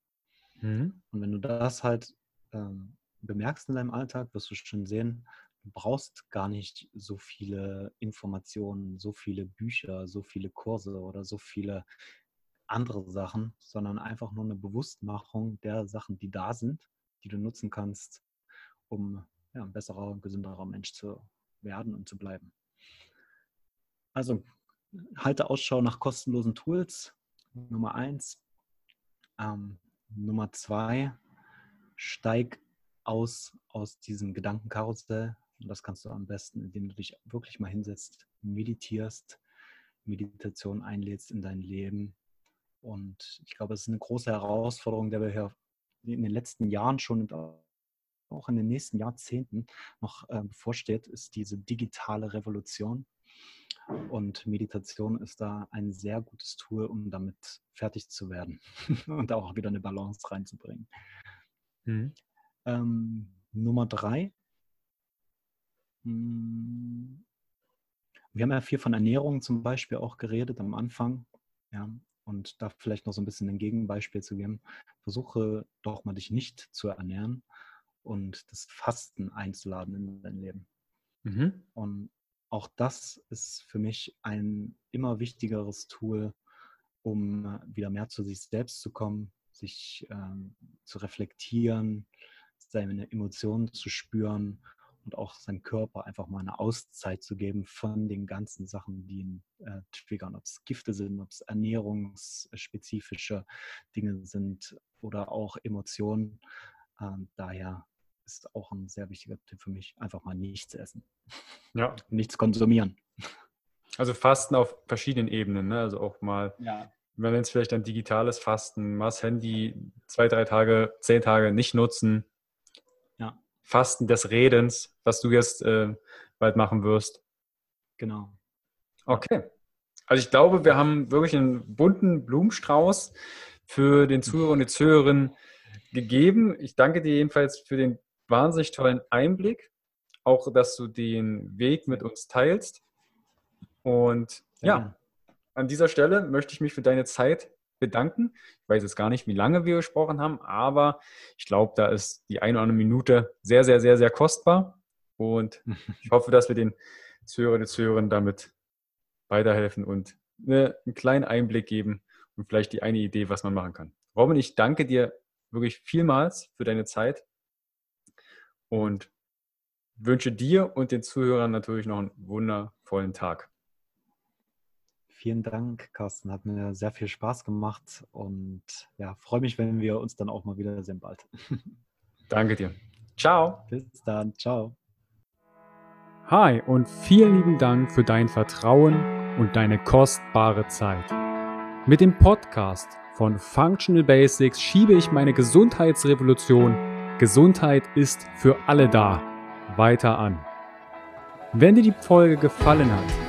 Speaker 2: Mhm. Und wenn du das halt ähm, bemerkst in deinem Alltag, wirst du schon sehen, du brauchst gar nicht so viele Informationen, so viele Bücher, so viele Kurse oder so viele andere Sachen, sondern einfach nur eine Bewusstmachung der Sachen, die da sind, die du nutzen kannst, um ja, ein besserer, gesünderer Mensch zu werden und zu bleiben. Also halte Ausschau nach kostenlosen Tools, Nummer eins. Ähm, Nummer zwei, steig aus aus diesem Gedankenkarussell. Und das kannst du am besten, indem du dich wirklich mal hinsetzt, meditierst, Meditation einlädst in dein Leben und ich glaube, es ist eine große Herausforderung, der wir hier in den letzten Jahren schon und auch in den nächsten Jahrzehnten noch äh, bevorsteht, ist diese digitale Revolution. Und Meditation ist da ein sehr gutes Tool, um damit fertig zu werden und auch wieder eine Balance reinzubringen. Ähm, Nummer drei. Hm. Wir haben ja viel von Ernährung zum Beispiel auch geredet am Anfang. Ja, und da vielleicht noch so ein bisschen ein Gegenbeispiel zu geben, versuche doch mal dich nicht zu ernähren und das Fasten einzuladen in dein Leben. Mhm. Und auch das ist für mich ein immer wichtigeres Tool, um wieder mehr zu sich selbst zu kommen, sich ähm, zu reflektieren, seine Emotionen zu spüren und auch seinem Körper einfach mal eine Auszeit zu geben von den ganzen Sachen, die ihn äh, triggern, ob es Gifte sind, ob es ernährungsspezifische Dinge sind oder auch Emotionen. Ähm, daher ist auch ein sehr wichtiger Tipp für mich, einfach mal nichts essen. Ja. nichts konsumieren.
Speaker 1: Also Fasten auf verschiedenen Ebenen, ne? also auch mal ja man nennt es vielleicht ein digitales Fasten, mal das Handy zwei, drei Tage, zehn Tage nicht nutzen, Fasten des Redens, was du jetzt äh, bald machen wirst.
Speaker 2: Genau.
Speaker 1: Okay. Also ich glaube, wir haben wirklich einen bunten Blumenstrauß für den Zuhörer und die Zuhörerin gegeben. Ich danke dir jedenfalls für den wahnsinnig tollen Einblick, auch dass du den Weg mit uns teilst. Und ja, ja an dieser Stelle möchte ich mich für deine Zeit bedanken. Ich weiß jetzt gar nicht, wie lange wir gesprochen haben, aber ich glaube, da ist die eine oder andere Minute sehr, sehr, sehr, sehr kostbar. Und ich hoffe, dass wir den Zuhörerinnen und Zuhörern damit weiterhelfen und einen kleinen Einblick geben und vielleicht die eine Idee, was man machen kann. Robin, ich danke dir wirklich vielmals für deine Zeit und wünsche dir und den Zuhörern natürlich noch einen wundervollen Tag.
Speaker 2: Vielen Dank, Carsten. Hat mir sehr viel Spaß gemacht und ja, freue mich, wenn wir uns dann auch mal wieder sehen bald.
Speaker 1: Danke dir. Ciao.
Speaker 2: Bis dann. Ciao.
Speaker 1: Hi und vielen lieben Dank für dein Vertrauen und deine kostbare Zeit. Mit dem Podcast von Functional Basics schiebe ich meine Gesundheitsrevolution Gesundheit ist für alle da weiter an. Wenn dir die Folge gefallen hat,